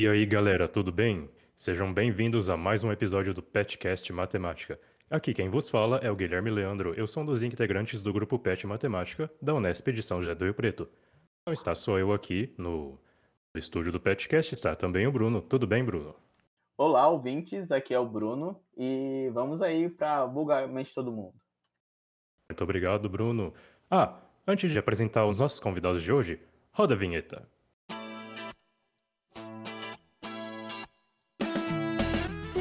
E aí, galera, tudo bem? Sejam bem-vindos a mais um episódio do Petcast Matemática. Aqui quem vos fala é o Guilherme Leandro. Eu sou um dos integrantes do grupo Pet Matemática da Unesp de São José do Rio Preto. Não está só eu aqui no estúdio do Petcast, está também o Bruno. Tudo bem, Bruno? Olá, ouvintes, aqui é o Bruno e vamos aí para vulgarmente todo mundo. Muito obrigado, Bruno. Ah, antes de apresentar os nossos convidados de hoje, roda a vinheta.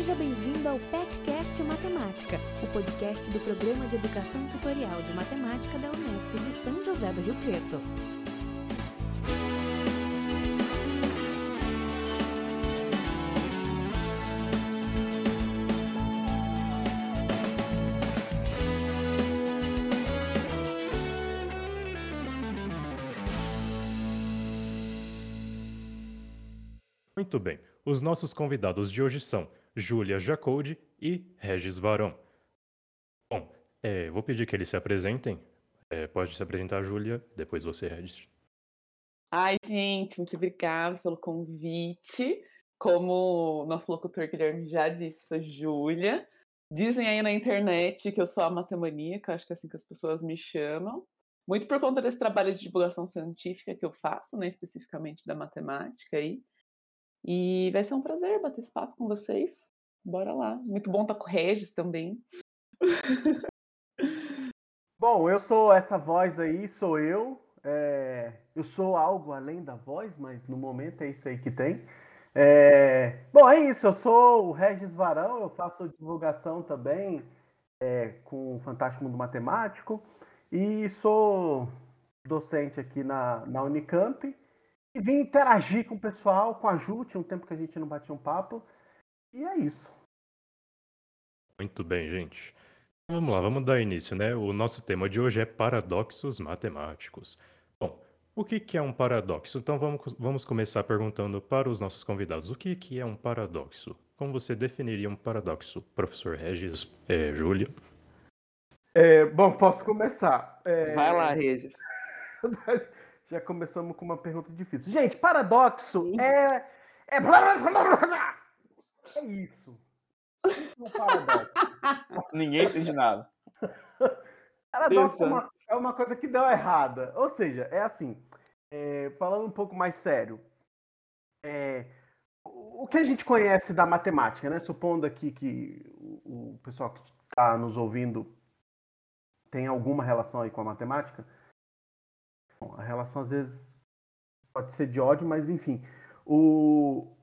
Seja bem-vindo ao Petcast Matemática, o podcast do Programa de Educação Tutorial de Matemática da Unesp de São José do Rio Preto. Muito bem. Os nossos convidados de hoje são Júlia Jacoldi e Regis Varão. Bom, é, vou pedir que eles se apresentem. É, pode se apresentar, Júlia, depois você, Regis. Ai, gente, muito obrigada pelo convite. Como nosso locutor Guilherme já disse, Júlia. Dizem aí na internet que eu sou a matemaníaca, acho que é assim que as pessoas me chamam. Muito por conta desse trabalho de divulgação científica que eu faço, né, especificamente da matemática aí. E vai ser um prazer bater esse papo com vocês. Bora lá. Muito bom estar com o Regis também. Bom, eu sou essa voz aí, sou eu. É, eu sou algo além da voz, mas no momento é isso aí que tem. É, bom, é isso. Eu sou o Regis Varão, eu faço divulgação também é, com o Fantástico Mundo Matemático e sou docente aqui na, na Unicamp e vim interagir com o pessoal, com a Ju, tinha um tempo que a gente não batia um papo. E é isso. Muito bem, gente. Vamos lá, vamos dar início, né? O nosso tema de hoje é paradoxos matemáticos. Bom, o que, que é um paradoxo? Então vamos, vamos começar perguntando para os nossos convidados: o que, que é um paradoxo? Como você definiria um paradoxo, professor Regis, é, Júlia? É, bom, posso começar. É... Vai lá, Regis. Já começamos com uma pergunta difícil. Gente, paradoxo é. É. É isso. Isso é paradoxo. Ninguém entende nada. Paradoxo é uma, é uma, coisa que deu errada. Ou seja, é assim. É, falando um pouco mais sério. É, o que a gente conhece da matemática, né? Supondo aqui que o, o pessoal que está nos ouvindo tem alguma relação aí com a matemática a relação às vezes pode ser de ódio, mas enfim. O...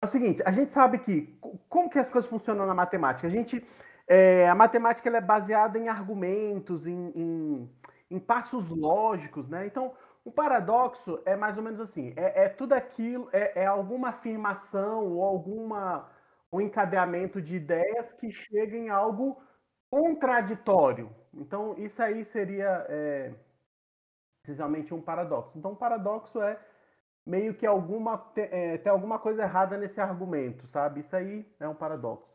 É o seguinte, a gente sabe que como que as coisas funcionam na matemática? A gente é, a matemática é baseada em argumentos, em, em, em, passos lógicos, né? Então, o paradoxo é mais ou menos assim: é, é tudo aquilo, é, é, alguma afirmação ou alguma um encadeamento de ideias que chega em algo contraditório. Então, isso aí seria é, precisamente um paradoxo. Então, um paradoxo é meio que alguma é, tem alguma coisa errada nesse argumento, sabe? Isso aí é um paradoxo.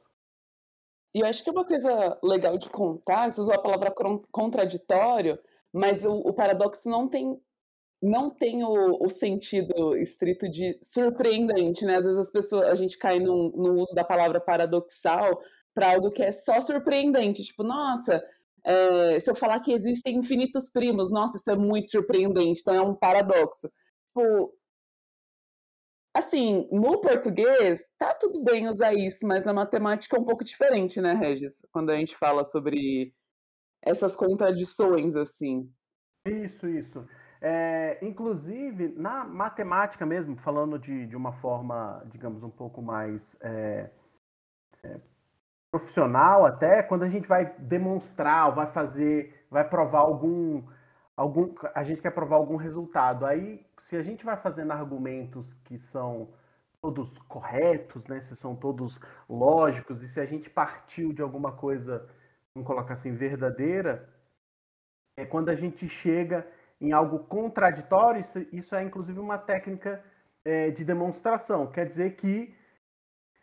E eu acho que uma coisa legal de contar, você usou a palavra contraditório, mas o, o paradoxo não tem não tem o, o, sentido estrito de surpreendente, né? Às vezes as pessoas, a gente cai no, no uso da palavra paradoxal para algo que é só surpreendente, tipo, nossa, é, se eu falar que existem infinitos primos, nossa, isso é muito surpreendente, então é um paradoxo. Tipo, assim, no português, tá tudo bem usar isso, mas na matemática é um pouco diferente, né, Regis? Quando a gente fala sobre essas contradições, assim. Isso, isso. É, inclusive, na matemática mesmo, falando de, de uma forma, digamos, um pouco mais é, é, profissional até, quando a gente vai demonstrar, vai fazer, vai provar algum, algum, a gente quer provar algum resultado. Aí, se a gente vai fazendo argumentos que são todos corretos, né, se são todos lógicos, e se a gente partiu de alguma coisa, vamos colocar assim, verdadeira, é quando a gente chega em algo contraditório, isso, isso é inclusive uma técnica é, de demonstração. Quer dizer que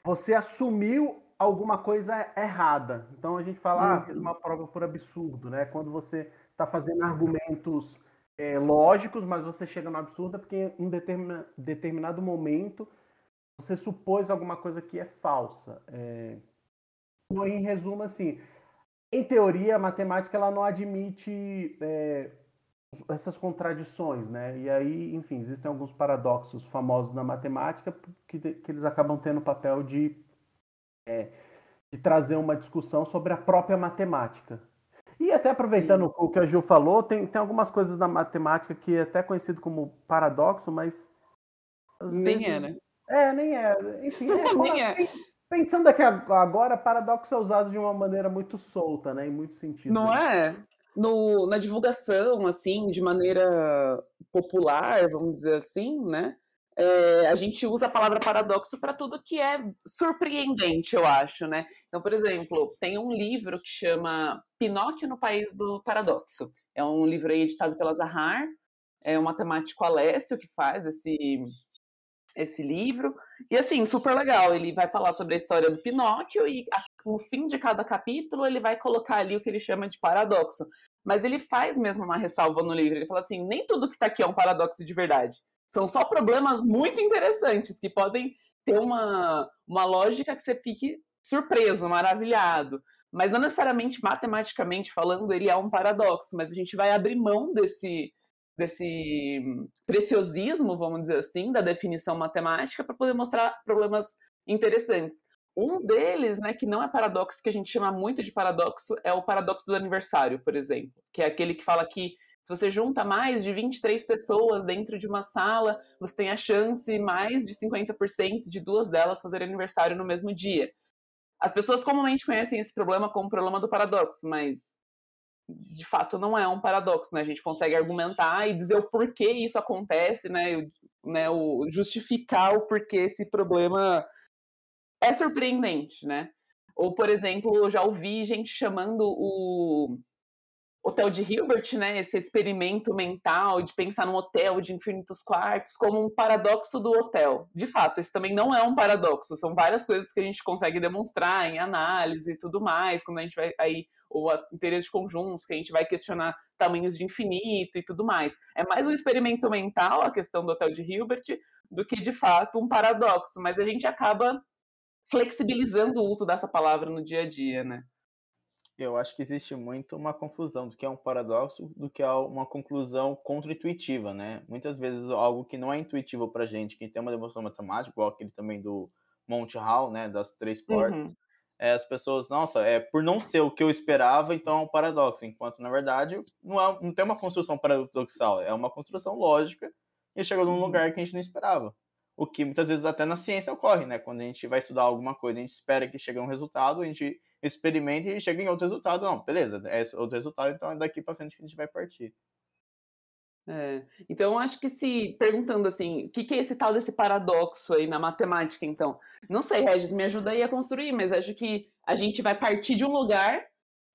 você assumiu alguma coisa errada. Então a gente fala, ah, fiz uma prova por absurdo, né? Quando você está fazendo argumentos é, lógicos, mas você chega no absurdo é porque em um determinado momento você supôs alguma coisa que é falsa. É... Em resumo, assim, em teoria, a matemática ela não admite é, essas contradições, né? E aí, enfim, existem alguns paradoxos famosos na matemática que, que eles acabam tendo o papel de, é, de trazer uma discussão sobre a própria matemática. E até aproveitando Sim. o que a Gil falou, tem, tem algumas coisas na matemática que é até conhecido como paradoxo, mas. Nem vezes... é, né? É, nem é. Enfim, é, nem é. Pensando aqui agora, paradoxo é usado de uma maneira muito solta, né? Em muito sentido. Não é? No, na divulgação, assim, de maneira popular, vamos dizer assim, né? É, a gente usa a palavra paradoxo para tudo que é surpreendente, eu acho, né? Então, por exemplo, tem um livro que chama Pinóquio no País do Paradoxo. É um livro editado pela Zahar, é um matemático Alessio que faz esse, esse livro. E assim, super legal. Ele vai falar sobre a história do Pinóquio e no fim de cada capítulo ele vai colocar ali o que ele chama de paradoxo. Mas ele faz mesmo uma ressalva no livro. Ele fala assim: nem tudo que está aqui é um paradoxo de verdade. São só problemas muito interessantes que podem ter uma, uma lógica que você fique surpreso, maravilhado. Mas não necessariamente matematicamente falando, ele é um paradoxo, mas a gente vai abrir mão desse, desse preciosismo, vamos dizer assim, da definição matemática para poder mostrar problemas interessantes. Um deles, né, que não é paradoxo, que a gente chama muito de paradoxo, é o paradoxo do aniversário, por exemplo, que é aquele que fala que você junta mais de 23 pessoas dentro de uma sala, você tem a chance mais de 50% de duas delas fazer aniversário no mesmo dia. As pessoas comumente conhecem esse problema como o problema do paradoxo, mas de fato não é um paradoxo, né? A gente consegue argumentar e dizer o porquê isso acontece, né? né? O justificar o porquê esse problema é surpreendente, né? Ou, por exemplo, eu já ouvi gente chamando o Hotel de Hilbert, né, esse experimento mental de pensar num hotel de infinitos quartos como um paradoxo do hotel. De fato, isso também não é um paradoxo, são várias coisas que a gente consegue demonstrar em análise e tudo mais, quando a gente vai aí ou interesses conjuntos, que a gente vai questionar tamanhos de infinito e tudo mais. É mais um experimento mental a questão do Hotel de Hilbert do que de fato um paradoxo, mas a gente acaba flexibilizando o uso dessa palavra no dia a dia, né? Eu acho que existe muito uma confusão do que é um paradoxo do que é uma conclusão contra-intuitiva, né? Muitas vezes algo que não é intuitivo para gente, que tem uma demonstração matemática, igual aquele também do Monte Hall, né, das três portas, uhum. é, as pessoas, nossa, é por não ser o que eu esperava, então é um paradoxo, enquanto na verdade não, é, não tem uma construção paradoxal, é uma construção lógica e chegou num uhum. lugar que a gente não esperava. O que muitas vezes até na ciência ocorre, né? Quando a gente vai estudar alguma coisa, a gente espera que chegue a um resultado, a gente experimenta e chega em outro resultado. Não, beleza, é outro resultado, então é daqui para frente que a gente vai partir. É, então, acho que se perguntando assim, o que, que, é esse tal desse paradoxo aí na matemática, então? Não sei, Regis, me ajuda aí a construir, mas acho que a gente vai partir de um lugar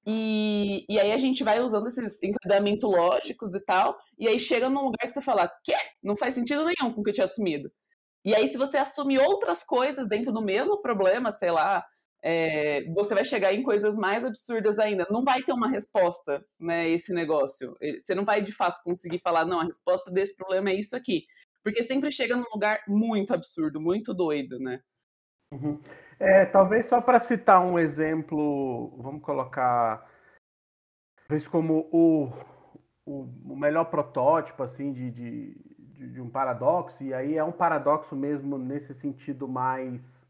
e, e aí a gente vai usando esses encadeamentos lógicos e tal, e aí chega num lugar que você fala, quê? Não faz sentido nenhum com o que eu tinha assumido. E aí, se você assumir outras coisas dentro do mesmo problema, sei lá, é, você vai chegar em coisas mais absurdas ainda. Não vai ter uma resposta, né? Esse negócio. Você não vai de fato conseguir falar, não, a resposta desse problema é isso aqui. Porque sempre chega num lugar muito absurdo, muito doido, né? Uhum. É, talvez só para citar um exemplo, vamos colocar talvez como o, o, melhor protótipo assim de, de, de um paradoxo, e aí é um paradoxo mesmo nesse sentido mais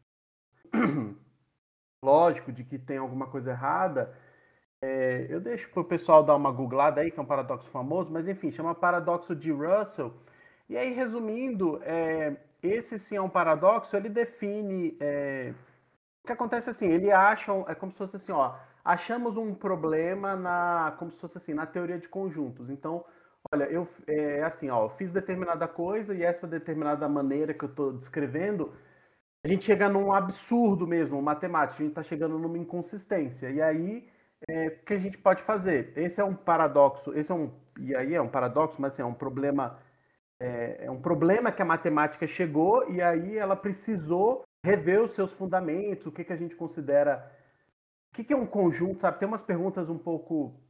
lógico de que tem alguma coisa errada, é, eu deixo para o pessoal dar uma googlada aí, que é um paradoxo famoso, mas enfim, chama paradoxo de Russell. E aí, resumindo, é, esse sim é um paradoxo, ele define. É, o que acontece assim, ele acha, é como se fosse assim, ó, achamos um problema na, como se fosse assim, na teoria de conjuntos. Então, olha, eu é assim, ó, fiz determinada coisa e essa determinada maneira que eu estou descrevendo a gente chega num absurdo mesmo, matemático, a gente está chegando numa inconsistência. E aí, é, o que a gente pode fazer? Esse é um paradoxo, esse é um, e aí é um paradoxo, mas assim, é um problema, é, é um problema que a matemática chegou e aí ela precisou rever os seus fundamentos, o que, que a gente considera, o que, que é um conjunto, sabe? Tem umas perguntas um pouco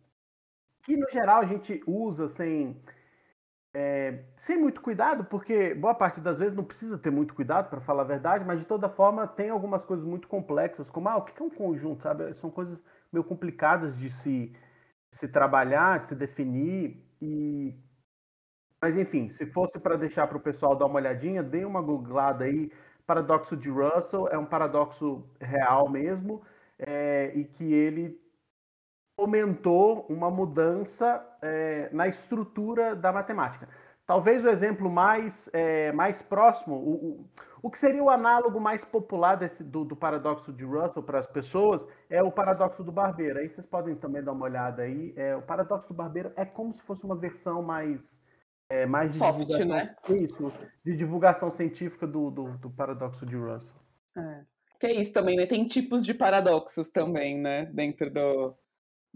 que no geral a gente usa sem é, sem muito cuidado, porque boa parte das vezes não precisa ter muito cuidado, para falar a verdade, mas de toda forma tem algumas coisas muito complexas, como ah, o que é um conjunto, sabe? São coisas meio complicadas de se, se trabalhar, de se definir, e mas enfim, se fosse para deixar para o pessoal dar uma olhadinha, dê uma googlada aí. Paradoxo de Russell é um paradoxo real mesmo, é, e que ele fomentou uma mudança é, na estrutura da matemática. Talvez o exemplo mais, é, mais próximo, o, o, o, que seria o análogo mais popular desse, do, do paradoxo de Russell para as pessoas é o paradoxo do barbeiro. Aí vocês podem também dar uma olhada aí. É, o paradoxo do barbeiro é como se fosse uma versão mais é, mais de Soft, divulgação, né? Isso, de divulgação científica do, do, do paradoxo de Russell. É. Que é isso também, né? Tem tipos de paradoxos também, né? Dentro do,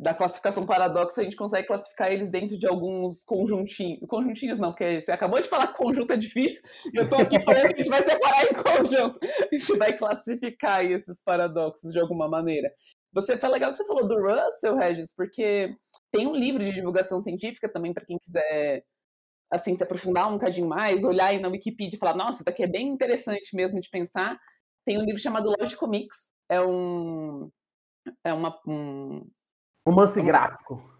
da classificação paradoxo, a gente consegue classificar eles dentro de alguns conjuntinhos. Conjuntinhos não, porque você acabou de falar que conjunto é difícil, e eu tô aqui falando que a gente vai separar em conjunto. A gente vai classificar esses paradoxos de alguma maneira. Você foi legal que você falou do Russell, Regis, porque tem um livro de divulgação científica também para quem quiser assim, se aprofundar um bocadinho mais, olhar aí na Wikipedia e falar, nossa, isso daqui é bem interessante mesmo de pensar, tem um livro chamado Logicomics, é um... é uma... Um, romance gráfico.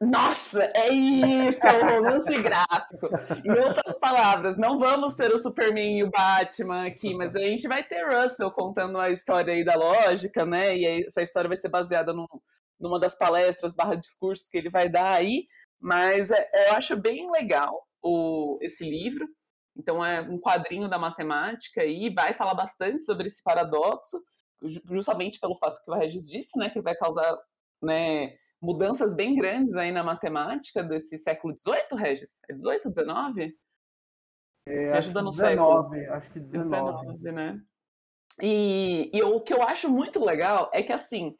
Nossa, é isso, é um romance gráfico. Em outras palavras, não vamos ter o Superman e o Batman aqui, mas a gente vai ter Russell contando a história aí da lógica, né? E aí, essa história vai ser baseada no, numa das palestras barra discursos que ele vai dar aí. Mas é, eu acho bem legal o, esse livro. Então é um quadrinho da matemática e vai falar bastante sobre esse paradoxo, justamente pelo fato que o Regis disse, né, que vai causar, né, mudanças bem grandes aí na matemática desse século XVIII, Regis? É 18, 19? É, acho, que 19, acho que 19. 19 né? E, e o que eu acho muito legal é que, assim,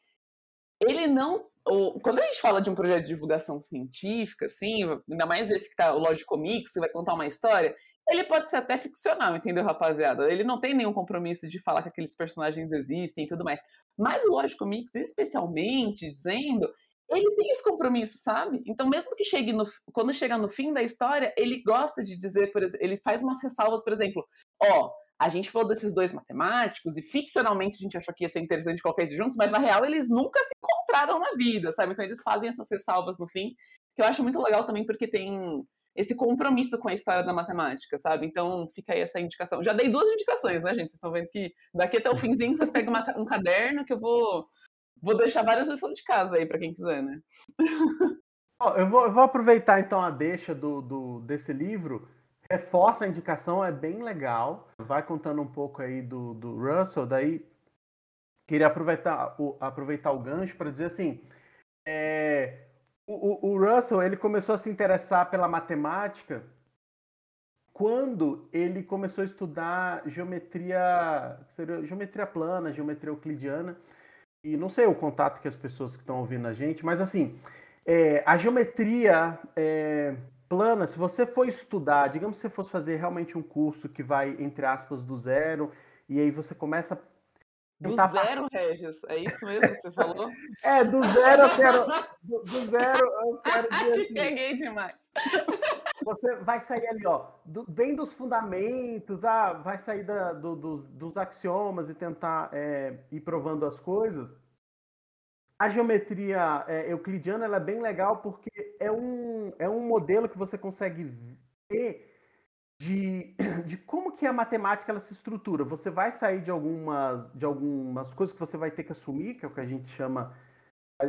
ele não o, quando a gente fala de um projeto de divulgação científica, assim, ainda mais esse que tá o Lógico Mix, que vai contar uma história, ele pode ser até ficcional, entendeu, rapaziada? Ele não tem nenhum compromisso de falar que aqueles personagens existem e tudo mais. Mas o Lógico Mix, especialmente dizendo, ele tem esse compromisso, sabe? Então, mesmo que chegue no, quando chega no fim da história, ele gosta de dizer, por exemplo, ele faz umas ressalvas, por exemplo, ó, a gente falou desses dois matemáticos e ficcionalmente a gente achou que ia ser interessante colocar eles juntos, mas na real eles nunca se encontraram na vida, sabe? Então eles fazem essas ressalvas no fim, que eu acho muito legal também porque tem esse compromisso com a história da matemática, sabe? Então fica aí essa indicação. Já dei duas indicações, né, gente? Vocês estão vendo que daqui até o finzinho vocês pegam uma, um caderno que eu vou vou deixar várias lições de casa aí para quem quiser, né? eu, vou, eu vou aproveitar então a deixa do, do desse livro reforça a indicação, é bem legal. Vai contando um pouco aí do, do Russell, daí queria aproveitar o, aproveitar o gancho para dizer assim, é, o, o, Russell ele começou a se interessar pela matemática quando ele começou a estudar geometria, geometria plana, geometria euclidiana, e não sei o contato que as pessoas que estão ouvindo a gente, mas assim, é, a geometria é, plana, se você for estudar, digamos que você fosse fazer realmente um curso que vai, entre aspas, do zero, e aí você começa. Do zero, Regis? É isso mesmo que você falou? é, do zero eu quero. Do, do zero eu quero dizer. Te assim, peguei demais. Você vai sair ali, ó, do, bem dos fundamentos, ah, vai sair da, do, do, dos axiomas e tentar é, ir provando as coisas a geometria é, euclidiana é bem legal porque é um, é um modelo que você consegue ver de, de como que a matemática ela se estrutura. Você vai sair de algumas, de algumas coisas que você vai ter que assumir, que é o que a gente chama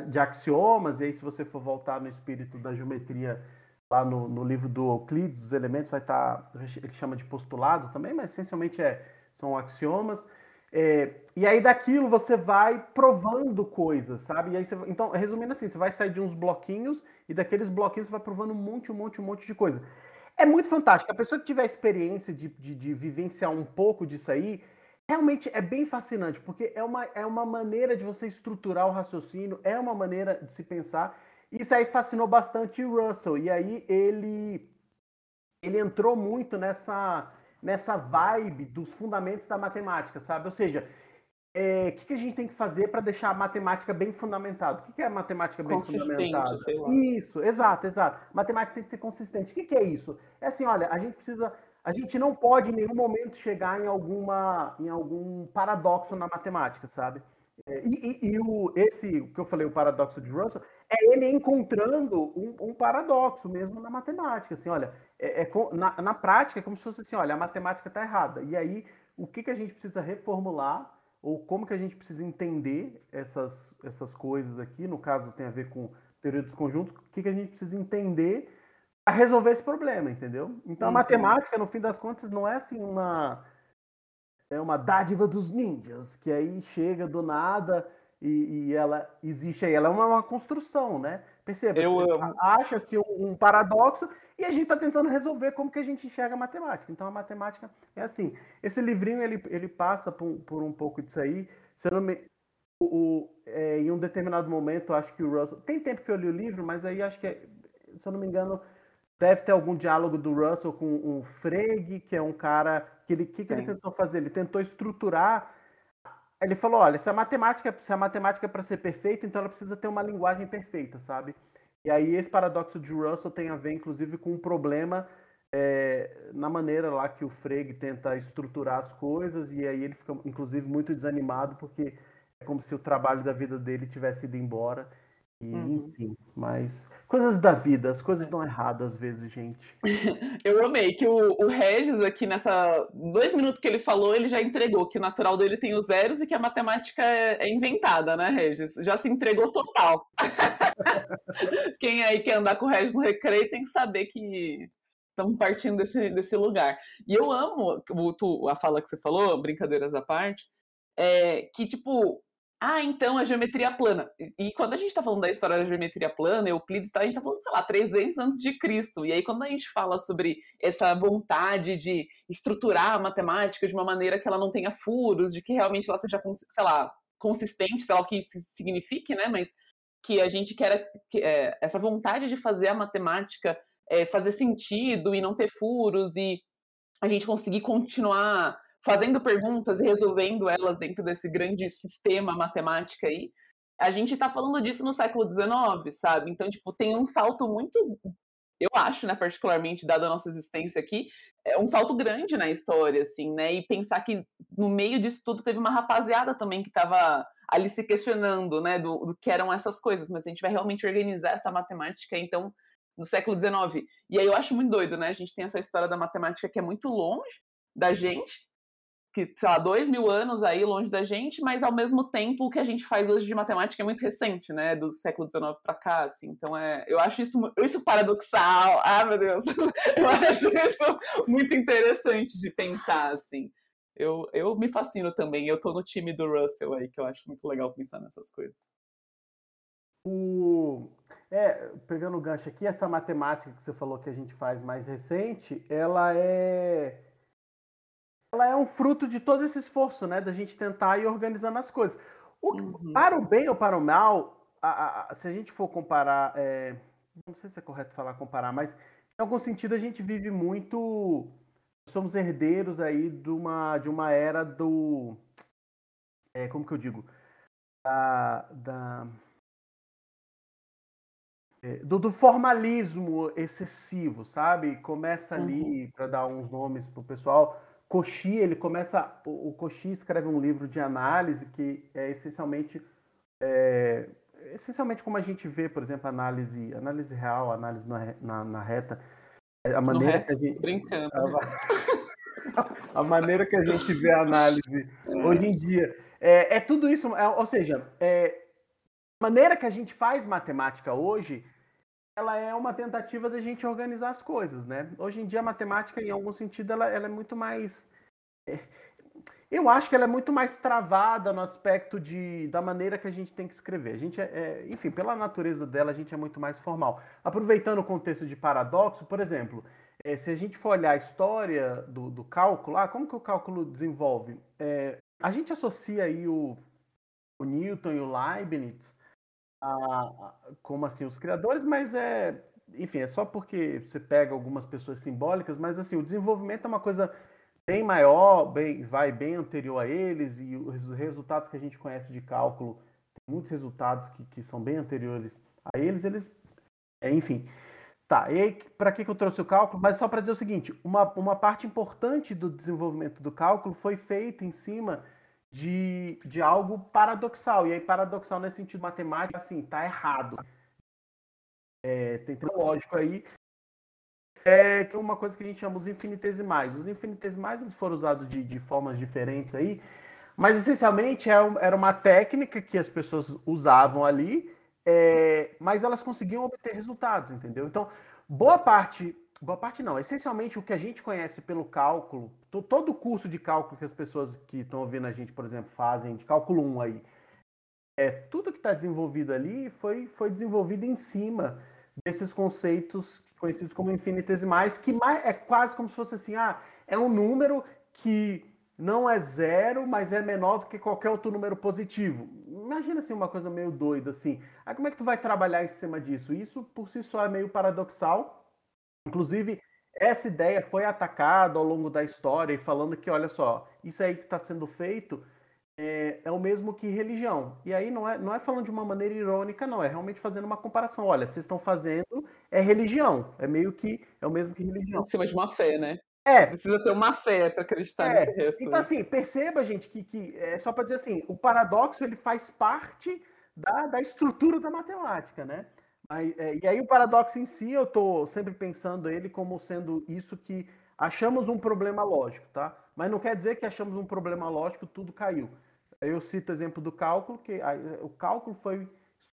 de axiomas, e aí se você for voltar no espírito da geometria lá no, no livro do Euclides, dos elementos vai estar, tá, ele chama de postulado também, mas essencialmente é, são axiomas. É, e aí daquilo você vai provando coisas, sabe? E aí você, então, resumindo assim, você vai sair de uns bloquinhos e daqueles bloquinhos você vai provando um monte, um monte, um monte de coisa. É muito fantástico. A pessoa que tiver experiência de, de, de vivenciar um pouco disso aí, realmente é bem fascinante, porque é uma, é uma maneira de você estruturar o raciocínio, é uma maneira de se pensar. Isso aí fascinou bastante o Russell. E aí ele, ele entrou muito nessa nessa vibe dos fundamentos da matemática, sabe? Ou seja, é, que, que a gente tem que fazer para deixar a matemática bem fundamentada? O que, que é a matemática bem fundamentada? Sei lá. Isso, exato, exato. Matemática tem que ser consistente. O que, que é isso? É assim, olha, a gente precisa. A gente não pode em nenhum momento chegar em alguma em algum paradoxo na matemática, sabe? É, e, e, e o, esse que eu falei, o paradoxo de Russell, é ele encontrando um, um paradoxo mesmo na matemática. Assim, olha, é, é, na, na prática é como se fosse assim, olha, a matemática está errada. E aí, o que, que a gente precisa reformular ou como que a gente precisa entender essas, essas coisas aqui, no caso tem a ver com teoria dos conjuntos, o que, que a gente precisa entender para resolver esse problema, entendeu? Então a matemática, no fim das contas, não é assim uma é uma dádiva dos ninjas, que aí chega do nada e, e ela existe aí, ela é uma, uma construção, né? Perceba, acha-se um paradoxo e a gente está tentando resolver como que a gente enxerga a matemática. Então a matemática é assim. Esse livrinho ele, ele passa por, por um pouco disso aí. Se eu não me, o, é, em um determinado momento, acho que o Russell. Tem tempo que eu li o livro, mas aí acho que, é, se eu não me engano, deve ter algum diálogo do Russell com o um Frege, que é um cara. que ele que, que ele tentou fazer? Ele tentou estruturar. Ele falou: olha, se a matemática, se a matemática é para ser perfeita, então ela precisa ter uma linguagem perfeita, sabe? E aí esse paradoxo de Russell tem a ver, inclusive, com um problema é, na maneira lá que o Frege tenta estruturar as coisas, e aí ele fica, inclusive, muito desanimado, porque é como se o trabalho da vida dele tivesse ido embora. E, uhum. Enfim, mas coisas da vida, as coisas dão errado às vezes, gente. Eu amei que o, o Regis aqui nessa dois minutos que ele falou, ele já entregou que o natural dele tem os zeros e que a matemática é, é inventada, né, Regis? Já se entregou total. Quem aí quer andar com o Regis no recreio tem que saber que estamos partindo desse, desse lugar. E eu amo o, tu, a fala que você falou, brincadeiras à parte, é, que, tipo, ah, então a geometria plana. E quando a gente está falando da história da geometria plana, Euclides, tá, a gente está falando, sei lá, 300 antes de Cristo. E aí quando a gente fala sobre essa vontade de estruturar a matemática de uma maneira que ela não tenha furos, de que realmente ela seja, sei lá, consistente, sei lá o que isso signifique, né? Mas que a gente quer que, é, essa vontade de fazer a matemática é, fazer sentido e não ter furos e a gente conseguir continuar fazendo perguntas e resolvendo elas dentro desse grande sistema matemático aí. A gente está falando disso no século XIX, sabe? Então, tipo, tem um salto muito, eu acho, né, particularmente, dada a nossa existência aqui, é um salto grande na história, assim, né? E pensar que no meio disso tudo teve uma rapaziada também que estava ali se questionando, né, do, do que eram essas coisas, mas a gente vai realmente organizar essa matemática, então, no século XIX. E aí eu acho muito doido, né? A gente tem essa história da matemática que é muito longe da gente, que, sei lá, dois mil anos aí longe da gente, mas ao mesmo tempo o que a gente faz hoje de matemática é muito recente, né? Do século XIX para cá, assim. Então é, eu acho isso, isso paradoxal. Ah, meu Deus! Eu acho isso muito interessante de pensar, assim. Eu, eu me fascino também. Eu tô no time do Russell aí, que eu acho muito legal pensar nessas coisas. O... É, pegando o gancho aqui, essa matemática que você falou que a gente faz mais recente, ela é ela é um fruto de todo esse esforço, né? Da gente tentar ir organizando as coisas. O, uhum. Para o bem ou para o mal, a, a, se a gente for comparar, é, não sei se é correto falar comparar, mas em algum sentido a gente vive muito, somos herdeiros aí de uma, de uma era do, é, como que eu digo, da, da é, do, do, formalismo excessivo, sabe? Começa ali, uhum. para dar uns nomes para o pessoal, Cochi, ele começa. O, o Cochi escreve um livro de análise que é essencialmente. É, essencialmente como a gente vê, por exemplo, análise, análise real, análise na, na, na reta. É, a maneira que a gente. Brincando. A, a, maneira que a gente vê a análise hoje em dia. É, é tudo isso, é, ou seja, é, a maneira que a gente faz matemática hoje ela é uma tentativa da gente organizar as coisas, né? Hoje em dia a matemática, em algum sentido, ela, ela é muito mais. É, eu acho que ela é muito mais travada no aspecto de, da maneira que a gente tem que escrever. A gente é, é, enfim, pela natureza dela, a gente é muito mais formal. Aproveitando o contexto de paradoxo, por exemplo, é, se a gente for olhar a história do, do cálculo, ah, como que o cálculo desenvolve? É, a gente associa aí o, o Newton e o Leibniz a, como assim os criadores, mas é, enfim, é só porque você pega algumas pessoas simbólicas, mas assim, o desenvolvimento é uma coisa bem maior, bem, vai bem anterior a eles, e os resultados que a gente conhece de cálculo, tem muitos resultados que, que são bem anteriores a eles, eles. É, enfim. Tá, e aí, para que, que eu trouxe o cálculo? Mas só para dizer o seguinte: uma, uma parte importante do desenvolvimento do cálculo foi feita em cima de, de algo paradoxal. E aí, paradoxal nesse sentido matemático, assim, tá errado. É, tem lógico aí. É uma coisa que a gente chama os infinitesimais. Os infinitesimais eles foram usados de, de formas diferentes aí, mas essencialmente é era uma técnica que as pessoas usavam ali é, mas elas conseguiam obter resultados, entendeu? Então, boa parte, boa parte não, essencialmente o que a gente conhece pelo cálculo, todo o curso de cálculo que as pessoas que estão ouvindo a gente, por exemplo, fazem, de cálculo 1 aí, é, tudo que está desenvolvido ali foi, foi desenvolvido em cima desses conceitos conhecidos como infinitesimais, que mais, é quase como se fosse assim, ah, é um número que não é zero, mas é menor do que qualquer outro número positivo. Imagina assim uma coisa meio doida assim. Aí como é que tu vai trabalhar em cima disso? Isso por si só é meio paradoxal. Inclusive, essa ideia foi atacada ao longo da história e falando que, olha só, isso aí que está sendo feito é, é, o mesmo que religião. E aí não é, não é falando de uma maneira irônica, não, é realmente fazendo uma comparação. Olha, vocês estão fazendo é religião, é meio que é o mesmo que religião. Em cima de uma fé, né? É. Precisa ter uma fé para acreditar é. nesse resto. Então, assim, perceba, gente, que, que é só para dizer assim, o paradoxo ele faz parte da, da estrutura da matemática, né? Mas, é, e aí o paradoxo em si, eu estou sempre pensando ele como sendo isso que achamos um problema lógico, tá? Mas não quer dizer que achamos um problema lógico, tudo caiu. Eu cito o exemplo do cálculo, que a, o cálculo foi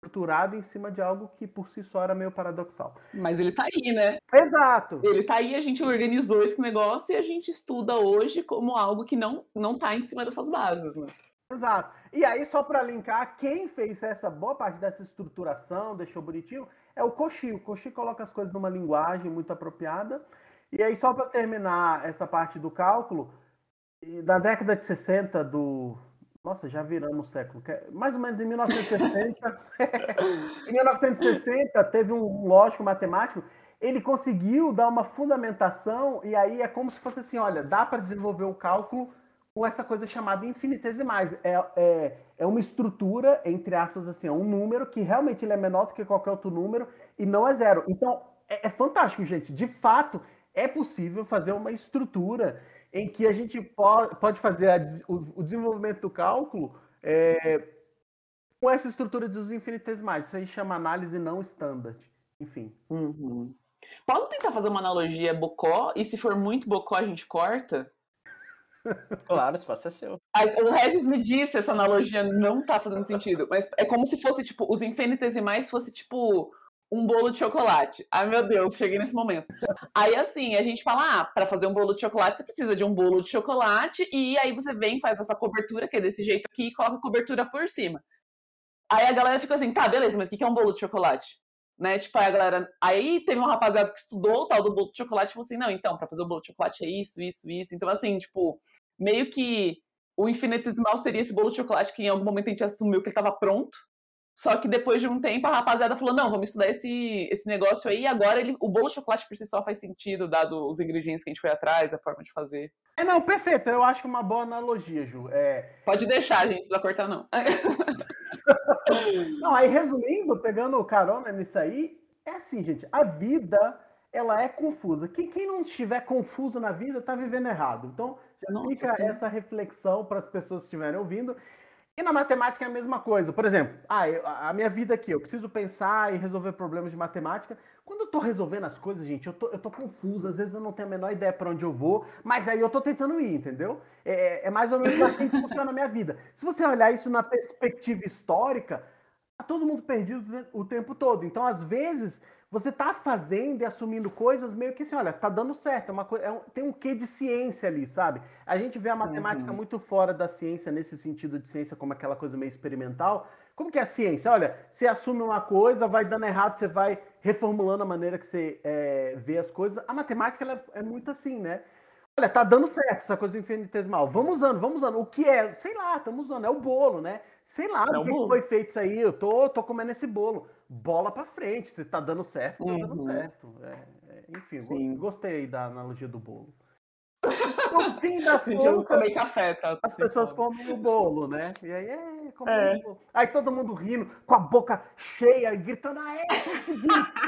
estruturado em cima de algo que por si só era meio paradoxal. Mas ele tá aí, né? Exato. Ele tá aí, a gente organizou esse negócio e a gente estuda hoje como algo que não não tá em cima dessas bases, né? Exato. E aí, só para linkar, quem fez essa boa parte dessa estruturação, deixou bonitinho, é o Coxi. O Coxi coloca as coisas numa linguagem muito apropriada. E aí, só para terminar essa parte do cálculo, da década de 60 do, nossa, já viramos século. Mais ou menos em 1960. em 1960, teve um lógico matemático. Ele conseguiu dar uma fundamentação, e aí é como se fosse assim: olha, dá para desenvolver o cálculo com essa coisa chamada infinitesimais. É, é, é uma estrutura, entre aspas, assim, é um número que realmente ele é menor do que qualquer outro número e não é zero. Então, é, é fantástico, gente. De fato, é possível fazer uma estrutura em que a gente pode fazer a, o, desenvolvimento do cálculo é, com essa estrutura dos infinitesimais. Isso aí chama análise não standard. Enfim. Uhum. Posso tentar fazer uma analogia bocó? E se for muito bocó, a gente corta? Claro, esse espaço é seu. O Regis me disse essa analogia não tá fazendo sentido, mas é como se fosse, tipo, os infinitesimais fosse, tipo, um bolo de chocolate. Ai, meu Deus, cheguei nesse momento. Aí, assim, a gente fala, ah, para fazer um bolo de chocolate, você precisa de um bolo de chocolate, e aí você vem, faz essa cobertura, que é desse jeito aqui, e coloca a cobertura por cima. Aí a galera fica assim, tá, beleza, mas o que é um bolo de chocolate? Né? Tipo, aí a galera. Aí teve uma rapaziada que estudou o tal do bolo de chocolate e falou assim: não, então, para fazer o bolo de chocolate é isso, isso, isso. Então, assim, tipo, meio que o infinitesimal seria esse bolo de chocolate que em algum momento a gente assumiu que ele estava pronto, só que depois de um tempo a rapaziada falou: não, vamos estudar esse, esse negócio aí. E agora ele, o bolo de chocolate por si só faz sentido, dado os ingredientes que a gente foi atrás, a forma de fazer. É, não, perfeito. Eu acho uma boa analogia, Ju. É... Pode deixar, gente, não precisa cortar, não. não, aí resumindo, pegando carona nisso aí, é assim, gente, a vida ela é confusa. Quem, quem não estiver confuso na vida está vivendo errado. Então, já Nossa, fica sim. essa reflexão para as pessoas que estiverem ouvindo. E na matemática é a mesma coisa. Por exemplo, ah, eu, a minha vida aqui, eu preciso pensar e resolver problemas de matemática. Quando eu tô resolvendo as coisas, gente, eu tô, eu tô confuso, às vezes eu não tenho a menor ideia para onde eu vou, mas aí eu tô tentando ir, entendeu? É, é mais ou menos assim que funciona a minha vida. Se você olhar isso na perspectiva histórica, tá todo mundo perdido o tempo todo. Então, às vezes, você tá fazendo e assumindo coisas meio que assim, olha, tá dando certo, é uma coisa, é um, tem um quê de ciência ali, sabe? A gente vê a matemática uhum. muito fora da ciência nesse sentido de ciência como aquela coisa meio experimental. Como que é a ciência? Olha, você assume uma coisa, vai dando errado, você vai reformulando a maneira que você é, vê as coisas. A matemática ela é muito assim, né? Olha, tá dando certo essa coisa do infinitesimal. Vamos usando, vamos usando. O que é? Sei lá, estamos usando. É o bolo, né? Sei lá é o que, que, foi feito isso aí. Eu tô, tô comendo esse bolo bola para frente. Se tá dando certo, tá dando uhum. certo. É, é, enfim, Sim. gostei da analogia do bolo. No fim das contas, comer café, tá? As pessoas comem o bolo, né? E aí, é, é. Aí todo mundo rindo, com a boca cheia, gritando, ah, é,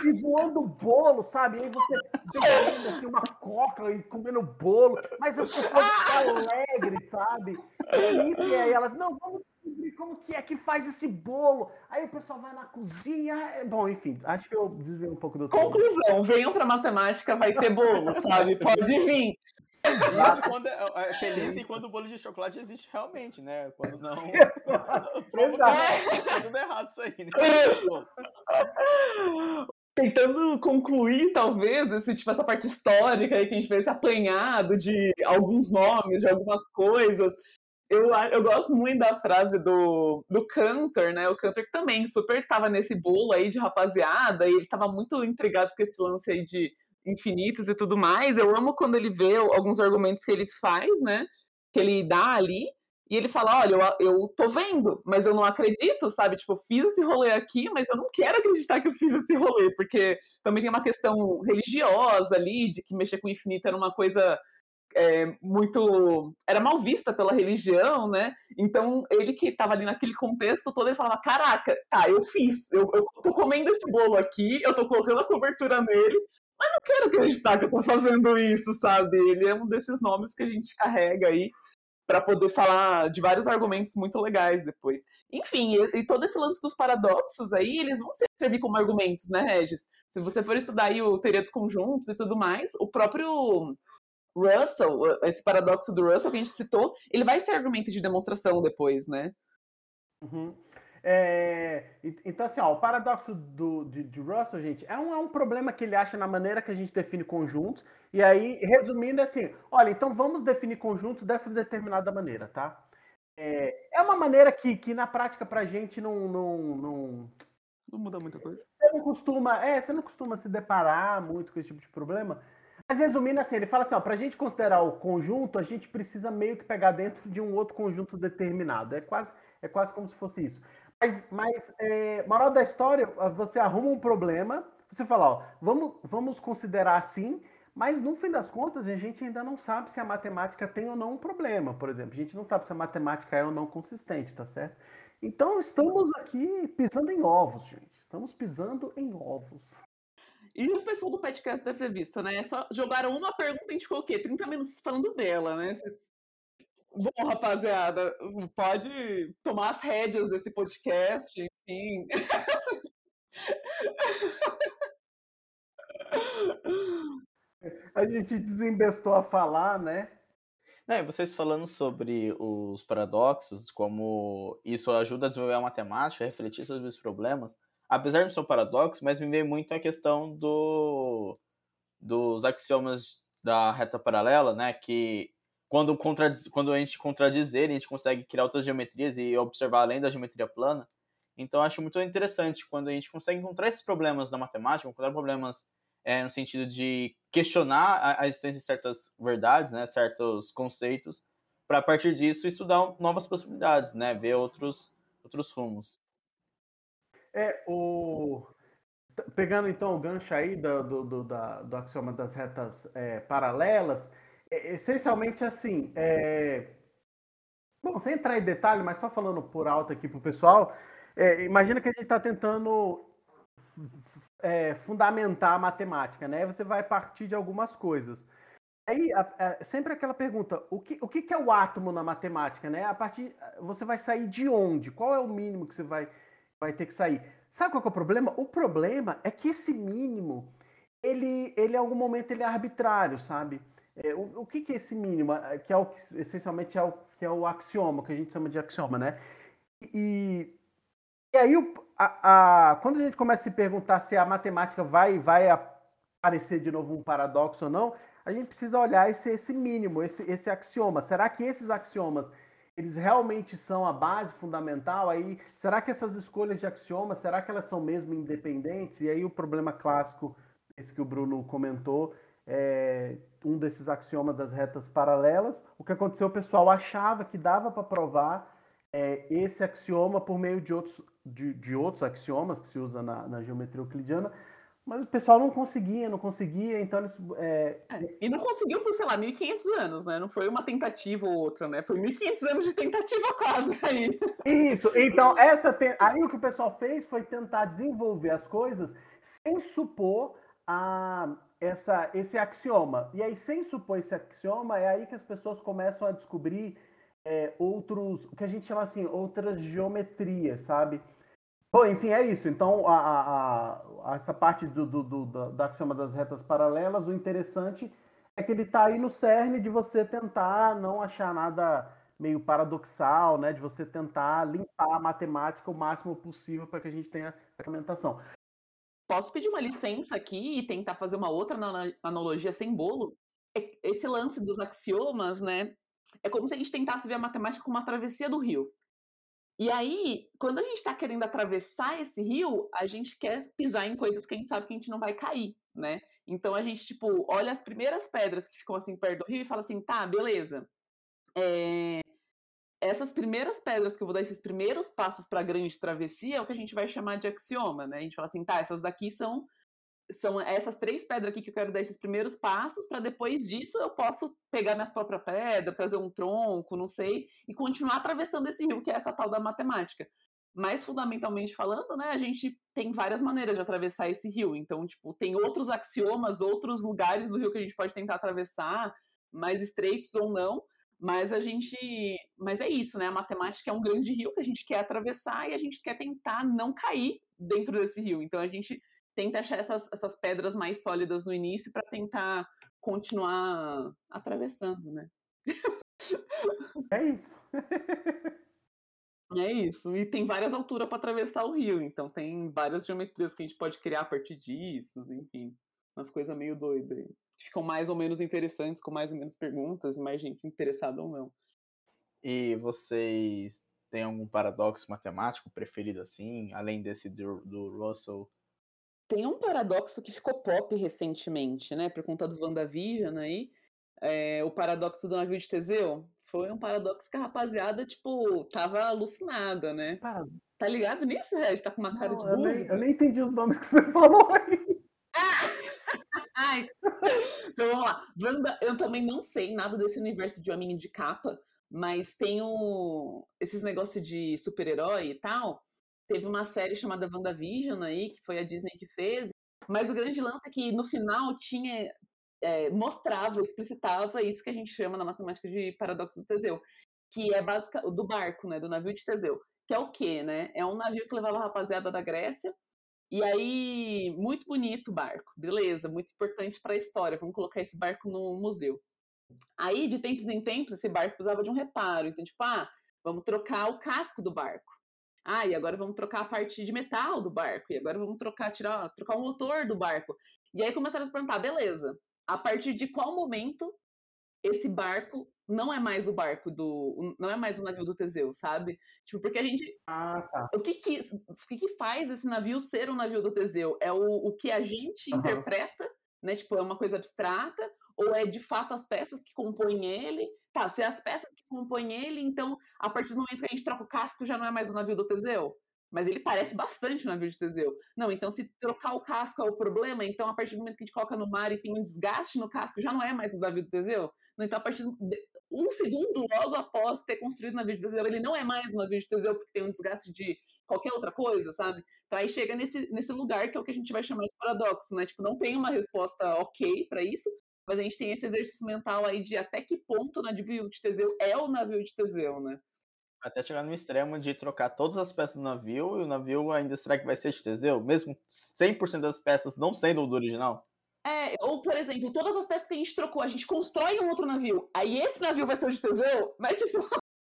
e voando o bolo, sabe? E aí você bebendo assim, uma coca e comendo bolo, mas as pessoas alegres, sabe? E, isso, e aí elas, não, vamos descobrir como que é que faz esse bolo. Aí o pessoal vai na cozinha. É, bom, enfim, acho que eu desviei um pouco do Conclusão, tema. venham para matemática, vai ter bolo, sabe? Pode vir. Quando é, é feliz e quando o bolo de chocolate existe realmente, né? Quando não. Prova tá tudo errado isso aí, né? Tentando concluir, talvez, esse, tipo, essa parte histórica aí que a gente vê esse apanhado de alguns nomes, de algumas coisas. Eu, eu gosto muito da frase do, do Cantor, né? O Cantor que também super estava nesse bolo aí de rapaziada, e ele estava muito intrigado com esse lance aí de infinitos e tudo mais. Eu amo quando ele vê alguns argumentos que ele faz, né? Que ele dá ali. E ele fala: Olha, eu, eu tô vendo, mas eu não acredito, sabe? Tipo, eu fiz esse rolê aqui, mas eu não quero acreditar que eu fiz esse rolê, porque também tem uma questão religiosa ali, de que mexer com o infinito era uma coisa é, muito. era mal vista pela religião, né? Então, ele que estava ali naquele contexto todo, ele falava: Caraca, tá, eu fiz, eu, eu tô comendo esse bolo aqui, eu tô colocando a cobertura nele, mas não quero acreditar que eu tô fazendo isso, sabe? Ele é um desses nomes que a gente carrega aí para poder falar de vários argumentos muito legais depois. Enfim, e, e, todo esse lance dos paradoxos aí, eles vão servir como argumentos, né, Regis? Se você for estudar aí o teoria dos conjuntos e tudo mais, o próprio Russell, esse paradoxo do Russell que a gente citou, ele vai ser argumento de demonstração depois, né? Uhum. É, então, assim, ó, o paradoxo do, de, de, Russell, gente, é um, é um problema que ele acha na maneira que a gente define conjuntos. E aí, resumindo, é assim: olha, então vamos definir conjuntos dessa determinada maneira, tá? É, é uma maneira que, que na prática pra gente não, não, não. Não muda muita coisa. Você não costuma. É, você não costuma se deparar muito com esse tipo de problema. Mas resumindo assim, ele fala assim, ó, pra gente considerar o conjunto, a gente precisa meio que pegar dentro de um outro conjunto determinado. É quase, é quase como se fosse isso. Mas, mas é, moral da história, você arruma um problema, você fala, ó, vamos, vamos considerar assim, mas no fim das contas a gente ainda não sabe se a matemática tem ou não um problema, por exemplo. A gente não sabe se a matemática é ou não consistente, tá certo? Então estamos aqui pisando em ovos, gente. Estamos pisando em ovos. E o pessoal do podcast deve ter visto, né? Só jogaram uma pergunta e a gente ficou o quê? 30 minutos falando dela, né? Vocês... Bom, rapaziada, pode tomar as rédeas desse podcast, enfim. A gente desembestou a falar, né? É, vocês falando sobre os paradoxos, como isso ajuda a desenvolver a matemática, a refletir sobre os problemas apesar de ser um paradoxo, mas me veio muito a questão do, dos axiomas da reta paralela, né? Que quando, contradiz, quando a gente contradizer, a gente consegue criar outras geometrias e observar além da geometria plana. Então, acho muito interessante quando a gente consegue encontrar esses problemas na matemática, encontrar problemas é, no sentido de questionar a, a, existência de certas verdades, né, certos conceitos, para a partir disso estudar novas possibilidades, né, ver outros, outros rumos. É, o... Pegando então o gancho aí do, do, do, da, do axioma das retas é, paralelas, essencialmente assim, é... bom, sem entrar em detalhe, mas só falando por alto aqui para o pessoal, é, imagina que a gente está tentando é, fundamentar a matemática, né? Você vai partir de algumas coisas. Aí, a, a, sempre aquela pergunta: o que, o que é o átomo na matemática, né? A partir, você vai sair de onde? Qual é o mínimo que você vai vai ter que sair. Sabe qual é o problema? O problema é que esse mínimo, ele, ele em algum momento ele é arbitrário, sabe? É, o, o que, que é esse mínimo? É, que é o que essencialmente é o que é o axioma, que a gente chama de axioma, né? E, e aí, o, a, a, quando a gente começa a se perguntar se a matemática vai, vai aparecer de novo um paradoxo ou não, a gente precisa olhar esse, esse mínimo, esse, esse axioma. Será que esses axiomas eles realmente são a base fundamental? Aí, será que essas escolhas de axiomas, será que elas são mesmo independentes? E aí o problema clássico, esse que o Bruno comentou, é um desses axiomas das retas paralelas. O que aconteceu, o pessoal achava que dava para provar é, esse axioma por meio de outros, de, de, outros axiomas que se usa na, na geometria euclidiana, Mas o pessoal não conseguia, não conseguia, então eles. É... É, e não conseguiu por, sei lá, 1.500 anos, né? Não foi uma tentativa ou outra, né? Foi 1.500 anos de tentativa quase aí. Isso, então, essa te... aí o que o pessoal fez foi tentar desenvolver as coisas sem supor a, essa, esse axioma. E aí, sem supor esse axioma, é aí que as pessoas começam a descobrir é, outros, o que a gente chama assim, outras geometrias, sabe? Bom, enfim, é isso. Então, a, a, a, essa parte do, do, do, da axioma das retas paralelas, o interessante é que ele está aí no cerne de você tentar não achar nada meio paradoxal, né? De você tentar limpar a matemática o máximo possível para que a gente tenha fundamentação. Posso pedir uma licença aqui e tentar fazer uma outra analogia sem bolo? É, esse lance dos axiomas, né? É como se a gente tentasse ver a matemática como uma travessia do rio. E aí, quando a gente está querendo atravessar esse rio, a gente quer pisar em coisas que a gente sabe que a gente não vai cair, né? Então a gente, tipo, olha as primeiras pedras que ficam assim perto do rio e fala assim, tá, beleza. É... Essas primeiras pedras que eu vou dar, esses primeiros passos para a grande travessia, é o que a gente vai chamar de axioma, né? A gente fala assim, tá, essas daqui são são essas três pedras aqui que eu quero dar esses primeiros passos, para depois disso eu posso pegar minhas próprias pedras, fazer um tronco, não sei, e continuar atravessando esse rio, que é essa tal da matemática. Mas, fundamentalmente falando, né, a gente tem várias maneiras de atravessar esse rio. Então, tipo, tem outros axiomas, outros lugares do rio que a gente pode tentar atravessar, mais estreitos ou não, mas a gente. Mas é isso, né? A matemática é um grande rio que a gente quer atravessar e a gente quer tentar não cair dentro desse rio. Então a gente tenta achar essas, essas pedras mais sólidas no início para tentar continuar atravessando, né? É isso. é isso. E tem várias alturas para atravessar o rio, então tem várias geometrias que a gente pode criar a partir disso, enfim. Umas coisas meio doidas aí. Ficam mais ou menos interessantes, com mais ou menos perguntas, e mais gente interessada ou não. E vocês têm algum paradoxo matemático preferido assim, além desse do, do Russell tem um paradoxo que ficou pop recentemente, né? Por conta do WandaVision aí. É, o paradoxo do navio de Teseu. Foi um paradoxo que a rapaziada, tipo, tava alucinada, né? Ah, tá ligado nisso, Reg? Tá com uma cara não, de dúvida? Eu nem, eu nem entendi os nomes que você falou aí. Então vamos lá. Wanda, eu também não sei nada desse universo de homem de capa, mas tem o... esses negócios de super-herói e tal teve uma série chamada WandaVision aí, que foi a Disney que fez, mas o grande lance é que no final tinha é, mostrava, explicitava isso que a gente chama na matemática de paradoxo do Teseu, que é básica do barco, né, do navio de Teseu, que é o quê, né? É um navio que levava a rapaziada da Grécia. E aí, muito bonito o barco, beleza, muito importante para a história. Vamos colocar esse barco no museu. Aí, de tempos em tempos, esse barco precisava de um reparo. Então, tipo, ah, vamos trocar o casco do barco. Ah, e agora vamos trocar a parte de metal do barco. E agora vamos trocar, tirar, trocar o motor do barco. E aí começaram a se perguntar, beleza, a partir de qual momento esse barco não é mais o barco do. não é mais o navio do Teseu, sabe? Tipo, porque a gente. Ah, tá. O que que, o que, que faz esse navio ser um navio do Teseu? É o, o que a gente uhum. interpreta, né? Tipo, é uma coisa abstrata, ou é de fato as peças que compõem ele? Tá, se é as peças que compõem ele, então a partir do momento que a gente troca o casco já não é mais o navio do Teseu? Mas ele parece bastante o navio de Teseu. Não, então se trocar o casco é o problema, então a partir do momento que a gente coloca no mar e tem um desgaste no casco, já não é mais o navio do Teseu? Então a partir de um segundo logo após ter construído o navio de Teseu, ele não é mais o navio de Teseu porque tem um desgaste de qualquer outra coisa, sabe? Então aí chega nesse, nesse lugar que é o que a gente vai chamar de paradoxo, né? Tipo, não tem uma resposta ok para isso, mas a gente tem esse exercício mental aí de até que ponto o navio de Teseu é o navio de Teseu, né? Até chegar no extremo de trocar todas as peças do navio e o navio ainda será que vai ser de Teseu, mesmo 100% das peças não sendo do original? É, ou por exemplo, todas as peças que a gente trocou, a gente constrói um outro navio, aí esse navio vai ser o de Teseu, mas tipo,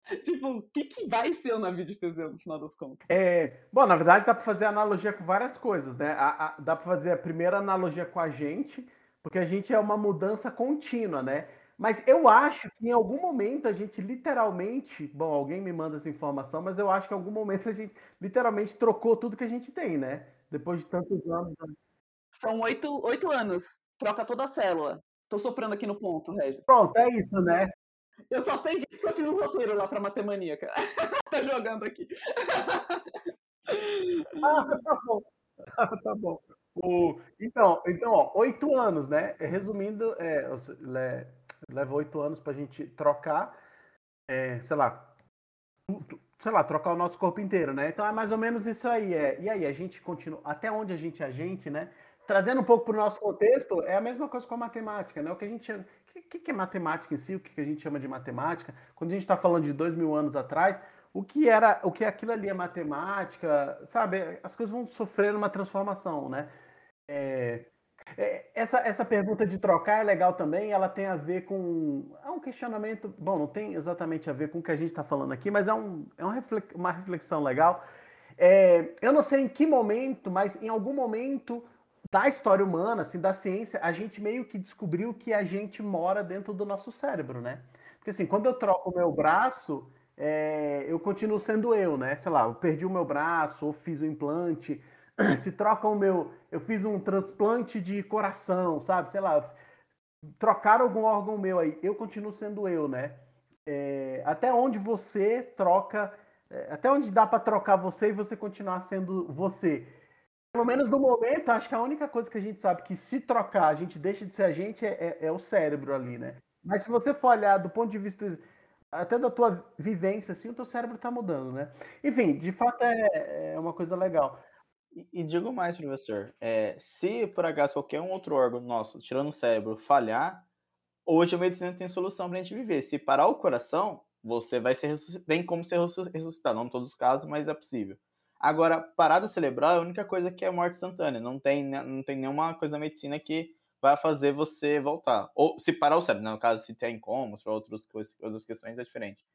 tipo, o que, que vai ser o navio de Teseu no final das contas? É, bom, na verdade dá para fazer analogia com várias coisas, né? A, a, dá para fazer a primeira analogia com a gente, porque a gente é uma mudança contínua, né? Mas eu acho que em algum momento a gente literalmente, bom, alguém me manda essa informação, mas eu acho que em algum momento a gente literalmente trocou tudo que a gente tem, né? Depois de tantos anos. São oito, oito anos. Troca toda a célula. Tô soprando aqui no ponto, Regis. Pronto, é isso, né? Eu só sei disso que eu fiz um roteiro lá pra Matemaníaca. tá jogando aqui. ah, tá bom. Ah, tá bom. O, então, então, ó, oito anos, né? Resumindo, é, leva oito anos para a gente trocar, é, sei lá, sei lá, trocar o nosso corpo inteiro, né? Então é mais ou menos isso aí. É. E aí, a gente continua, até onde a gente é a gente, né? Trazendo um pouco para o nosso contexto, é a mesma coisa com a matemática, né? O que a gente. O que, que é matemática em si? O que a gente chama de matemática? Quando a gente está falando de dois mil anos atrás, o que era, o que aquilo ali é matemática, sabe? As coisas vão sofrer uma transformação, né? É, é, essa, essa pergunta de trocar é legal também, ela tem a ver com. É um questionamento. Bom, não tem exatamente a ver com o que a gente está falando aqui, mas é, um, é uma reflexão legal. É, eu não sei em que momento, mas em algum momento da história humana, assim, da ciência, a gente meio que descobriu que a gente mora dentro do nosso cérebro, né? Porque assim, quando eu troco o meu braço, é, eu continuo sendo eu, né? Sei lá, eu perdi o meu braço, ou fiz o implante, se troca o meu. Eu fiz um transplante de coração, sabe? Sei lá, trocar algum órgão meu aí, eu continuo sendo eu, né? É, até onde você troca, é, até onde dá para trocar você e você continuar sendo você. Pelo menos no momento, acho que a única coisa que a gente sabe que se trocar a gente deixa de ser a gente é, é, é o cérebro ali, né? Mas se você for olhar do ponto de vista até da tua vivência, assim, o teu cérebro está mudando, né? Enfim, de fato é, é uma coisa legal. E, digo mais, professor, é, se por acaso qualquer um outro órgão nosso, tirando o cérebro, falhar, hoje a medicina tem solução para a gente viver. Se parar o coração, você vai ser tem como ser ressuscitado, não em todos os casos, mas é possível. Agora, parada cerebral é a única coisa que é morte instantânea, não tem, não tem nenhuma coisa na medicina que vai fazer você voltar. Ou se parar o cérebro, né? no caso, se tem como, para outras, outras questões é diferente.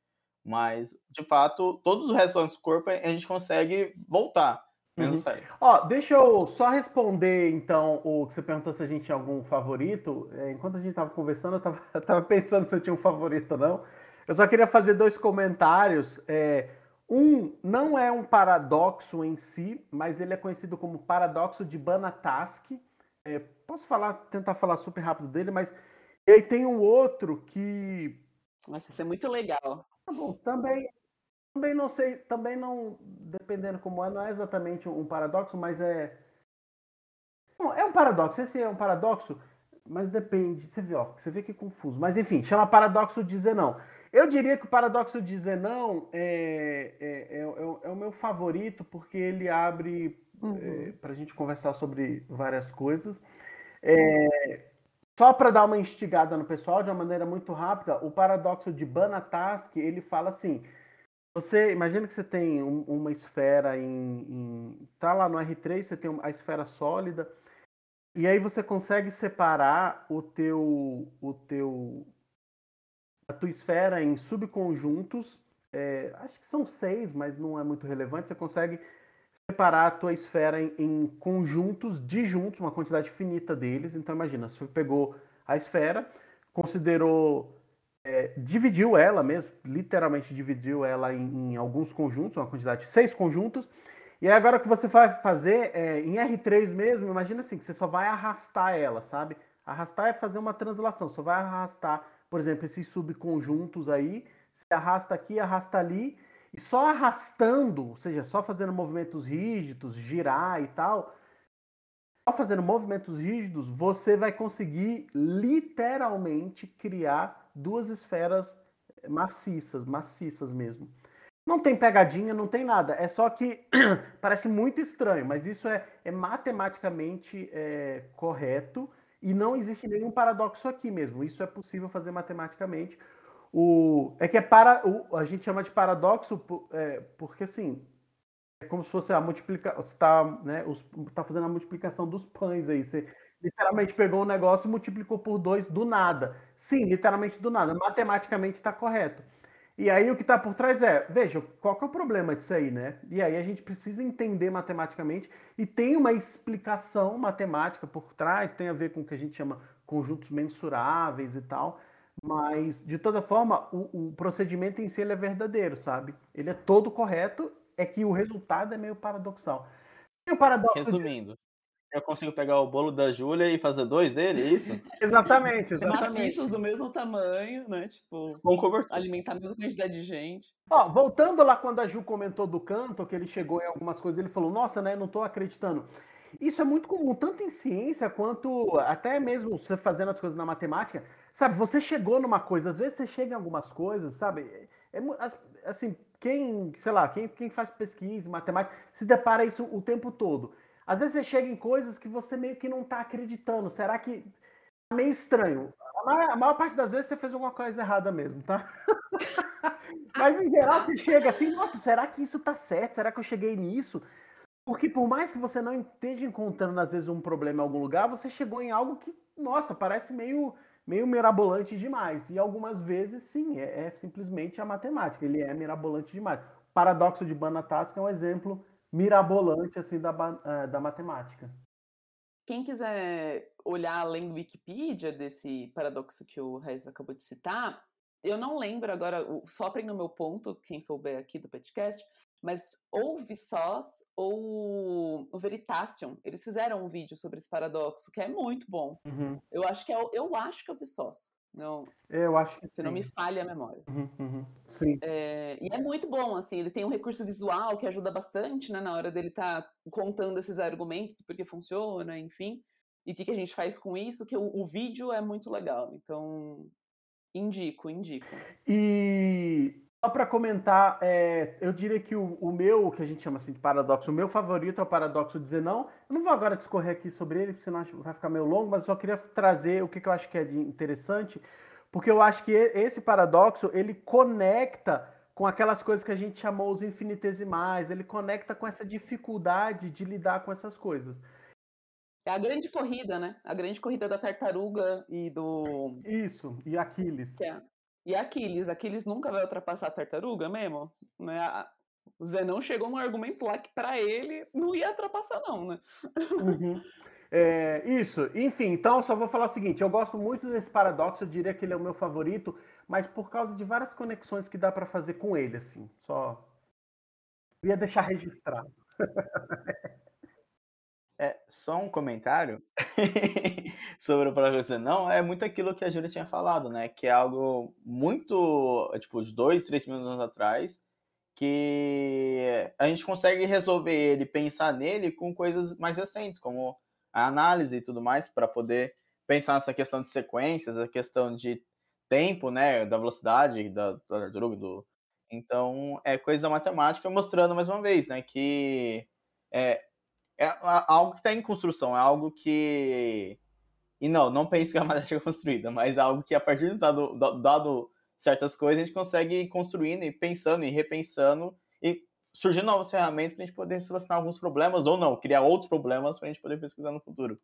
Mas, de fato, todos os restos do nosso corpo a gente consegue voltar. Menos uhum. Ó, deixa eu só responder, então, o que você perguntou se a gente tinha algum favorito. É, enquanto a gente estava conversando, eu estava pensando se eu tinha um favorito ou não. Eu só queria fazer dois comentários. É, um não é um paradoxo em si, mas ele é conhecido como paradoxo de Banatask. É, posso falar, tentar falar super rápido dele, mas e aí tem um outro que. Nossa, isso é muito legal. Tá bom, também também não sei, também não, dependendo como é, não é exatamente um paradoxo, mas é. É um paradoxo, esse é um paradoxo, mas depende. Você vê, ó, você vê que é confuso. Mas enfim, chama paradoxo de Zenão. Eu diria que o paradoxo de Zenão é, é, é, é, é o meu favorito, porque ele abre uhum. é, para a gente conversar sobre várias coisas. É, só para dar uma instigada no pessoal, de uma maneira muito rápida, o paradoxo de Banatask, ele fala assim você imagina que você tem um, uma esfera em, em, Tá lá no R3, você tem a esfera sólida. E aí você consegue separar o teu. o teu. A tua esfera em subconjuntos. É, acho que são seis, mas não é muito relevante. Você consegue separar a tua esfera em, em conjuntos disjuntos, uma quantidade finita deles. Então imagina, você pegou a esfera, considerou é, dividiu ela mesmo, literalmente dividiu ela em, em, alguns conjuntos, uma quantidade de seis conjuntos. E agora que você vai fazer é, em R3 mesmo, imagina assim, que você só vai arrastar ela, sabe? Arrastar é fazer uma translação, só vai arrastar, por exemplo, esses subconjuntos aí, se arrasta aqui, arrasta ali, e só arrastando, ou seja, só fazendo movimentos rígidos, girar e tal, só fazendo movimentos rígidos, você vai conseguir literalmente criar duas esferas maciças, maciças mesmo. Não tem pegadinha, não tem nada. É só que parece muito estranho, mas isso é, é matematicamente é, correto e não existe nenhum paradoxo aqui mesmo. Isso é possível fazer matematicamente. O, é que é para, o, a gente chama de paradoxo é, porque assim é como se fosse a multiplicação, está né, tá fazendo a multiplicação dos pães aí. Você literalmente pegou um negócio e multiplicou por dois do nada. Sim, literalmente do nada. Matematicamente está correto. E aí o que está por trás é, veja, qual que é o problema disso aí, né? E aí a gente precisa entender matematicamente e tem uma explicação matemática por trás, tem a ver com o que a gente chama conjuntos mensuráveis e tal, mas de toda forma o, o procedimento em si é verdadeiro, sabe? Ele é todo correto, é que o resultado é meio paradoxal. O paradoxo Resumindo, eu consigo pegar o bolo da Júlia e fazer dois dele, é isso? exatamente, exatamente. Maciços do mesmo tamanho, né? Tipo, alimentar a mesma quantidade de gente. Ó, voltando lá quando a Ju comentou do canto, que ele chegou em algumas coisas, ele falou, nossa, né, não tô acreditando. Isso é muito comum, tanto em ciência quanto até mesmo você fazendo as coisas na matemática. Sabe, você chegou numa coisa, às vezes você chega em algumas coisas, sabe? É, assim, quem, sei lá, quem, quem faz pesquisa, matemática, se depara isso o tempo todo. Às vezes você chega em coisas que você meio que não está acreditando. Será que. É meio estranho. A maior, a maior, parte das vezes você fez alguma coisa errada mesmo, tá? Mas em geral você chega assim, nossa, será que isso tá certo? Será que eu cheguei nisso? Porque por mais que você não esteja encontrando, às vezes, um problema em algum lugar, você chegou em algo que, nossa, parece meio, meio mirabolante demais. E algumas vezes, sim, é, é simplesmente a matemática. Ele é mirabolante demais. O paradoxo de Banatask é um exemplo mirabolante, assim, da, eh, da matemática. Quem quiser olhar além do Wikipedia, desse paradoxo que o Regis acabou de citar, eu não lembro agora, só no meu ponto, quem souber aqui do podcast, mas ou o Vsauce ou o Veritasium, eles fizeram um vídeo sobre esse paradoxo, que é muito bom. Uhum. Eu acho que é, eu acho que é o Vsauce. Não, eu acho que se sim. não me falha a memória. Uhum, uhum. Sim. É, e é muito bom, assim, ele tem um recurso visual que ajuda bastante, né, na hora dele estar tá contando esses argumentos do porquê funciona, enfim. E o que, que a gente faz com isso, que o, o vídeo é muito legal. Então, indico, indico. E só para comentar, é, eu diria que o, o, meu, que a gente chama assim de paradoxo, o meu favorito é o paradoxo dizer não. Eu não vou agora discorrer aqui sobre ele, porque senão vai ficar meio longo, mas só queria trazer o que, que eu acho que é de interessante, porque eu acho que esse paradoxo, ele conecta com aquelas coisas que a gente chamou os infinitesimais, ele conecta com essa dificuldade de lidar com essas coisas. É a grande corrida, né? A grande corrida da tartaruga e do. Isso, e Aquiles. É. E Aquiles, Aquiles nunca vai ultrapassar a tartaruga mesmo? Né? O Zenão chegou num argumento lá que para ele não ia ultrapassar, não, né? Uhum. É, isso, enfim, então só vou falar o seguinte: eu gosto muito desse paradoxo, eu diria que ele é o meu favorito, mas por causa de várias conexões que dá para fazer com ele, assim, só. ia deixar registrado. É, só um comentário sobre o projeto não é muito aquilo que a Júlia tinha falado, né? Que é algo muito, tipo, de dois, três minutos atrás, que a gente consegue resolver ele, pensar nele com coisas mais recentes, como a análise e tudo mais, para poder pensar nessa questão de sequências, a questão de tempo, né? Da velocidade da, da do Então, é coisa da matemática mostrando mais uma vez, né? Que é, é algo que está em construção, é algo que. E não, não pense que a matemática é construída, mas é algo que a partir de dado, dado certas coisas a gente consegue ir construindo e pensando e repensando e surgindo novas ferramentas para a gente poder solucionar alguns problemas ou não, criar outros problemas para a gente poder pesquisar no futuro.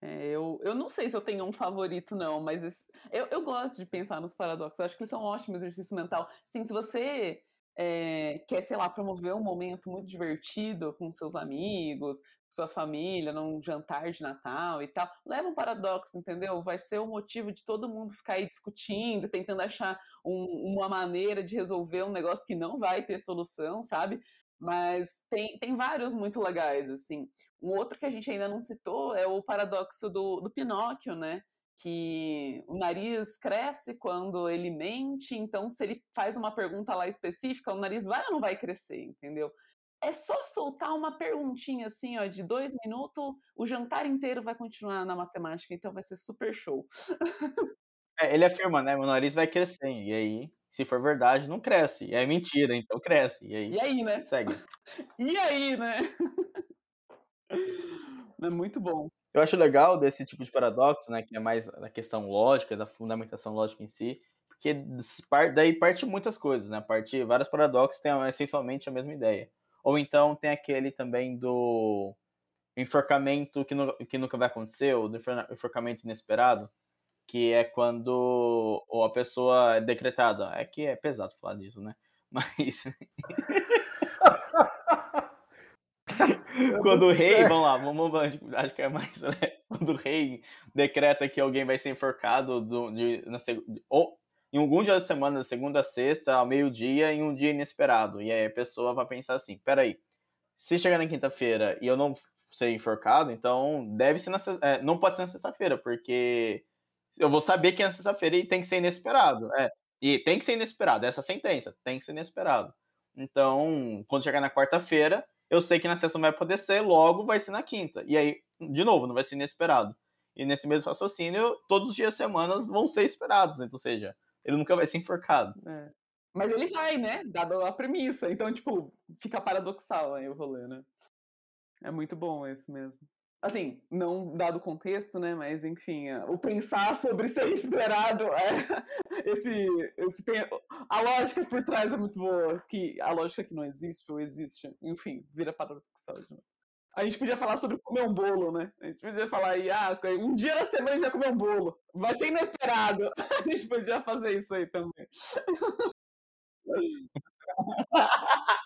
É, eu, eu não sei se eu tenho um favorito, não, mas esse, eu, eu gosto de pensar nos paradoxos. Acho que eles são um ótimo exercício mental. Sim, se você é, quer, sei lá, promover um momento muito divertido com seus amigos, suas famílias, num jantar de Natal e tal, leva um paradoxo, entendeu? Vai ser o motivo de todo mundo ficar aí discutindo, tentando achar um, uma maneira de resolver um negócio que não vai ter solução, sabe? Mas tem, tem vários muito legais, assim. Um outro que a gente ainda não citou é o paradoxo do, do Pinóquio, né? Que o nariz cresce quando ele mente, então se ele faz uma pergunta lá específica, o nariz vai ou não vai crescer, entendeu? É só soltar uma perguntinha assim, ó, de dois minutos, o jantar inteiro vai continuar na matemática, então vai ser super show. É, ele afirma, né? Meu nariz vai crescer, e aí, se for verdade, não cresce. É mentira, então cresce. E aí, e aí né? Segue. e aí, né? É muito bom. Eu acho legal desse tipo de paradoxo, né, que é mais a questão lógica, da fundamentação lógica em si, porque daí parte muitas coisas, né? Parte vários paradoxos têm essencialmente a mesma ideia. Ou então tem aquele também do enforcamento que, no, que nunca vai acontecer, ou do enforcamento inesperado, que é quando a pessoa é decretada. É que é pesado falar disso, né? Mas. quando o rei, vamos lá, vamos, acho que é mais, né? Quando o rei decreta que alguém vai ser enforcado do, de, na, ou em algum dia da semana, segunda a sexta, ao meio-dia, em um dia inesperado. E aí a pessoa vai pensar assim: peraí, se chegar na quinta-feira e eu não ser enforcado, então deve ser na, é, não pode ser na sexta-feira, porque eu vou saber que é na sexta-feira e tem que ser inesperado. É, e tem que ser inesperado, essa sentença tem que ser inesperado. Então, quando chegar na quarta-feira, eu sei que na sexta não vai poder ser, logo vai ser na quinta. E aí, de novo, não vai ser inesperado. E nesse mesmo raciocínio, todos os dias semanas vão ser esperados, então, ou seja, ele nunca vai ser enforcado. É. Mas ele vai, né? Dado a premissa. Então, tipo, fica paradoxal aí o rolê, né? É muito bom esse mesmo. Assim, não dado o contexto, né? Mas, enfim, é, o pensar sobre ser esperado, é, esse, esse, a lógica por trás é muito boa. Que a lógica que não existe ou existe, enfim, vira paradoxal. Né? A gente podia falar sobre comer um bolo, né? A gente podia falar aí, ah, um dia na semana a gente vai comer um bolo. Vai ser inesperado. A gente podia fazer isso aí também.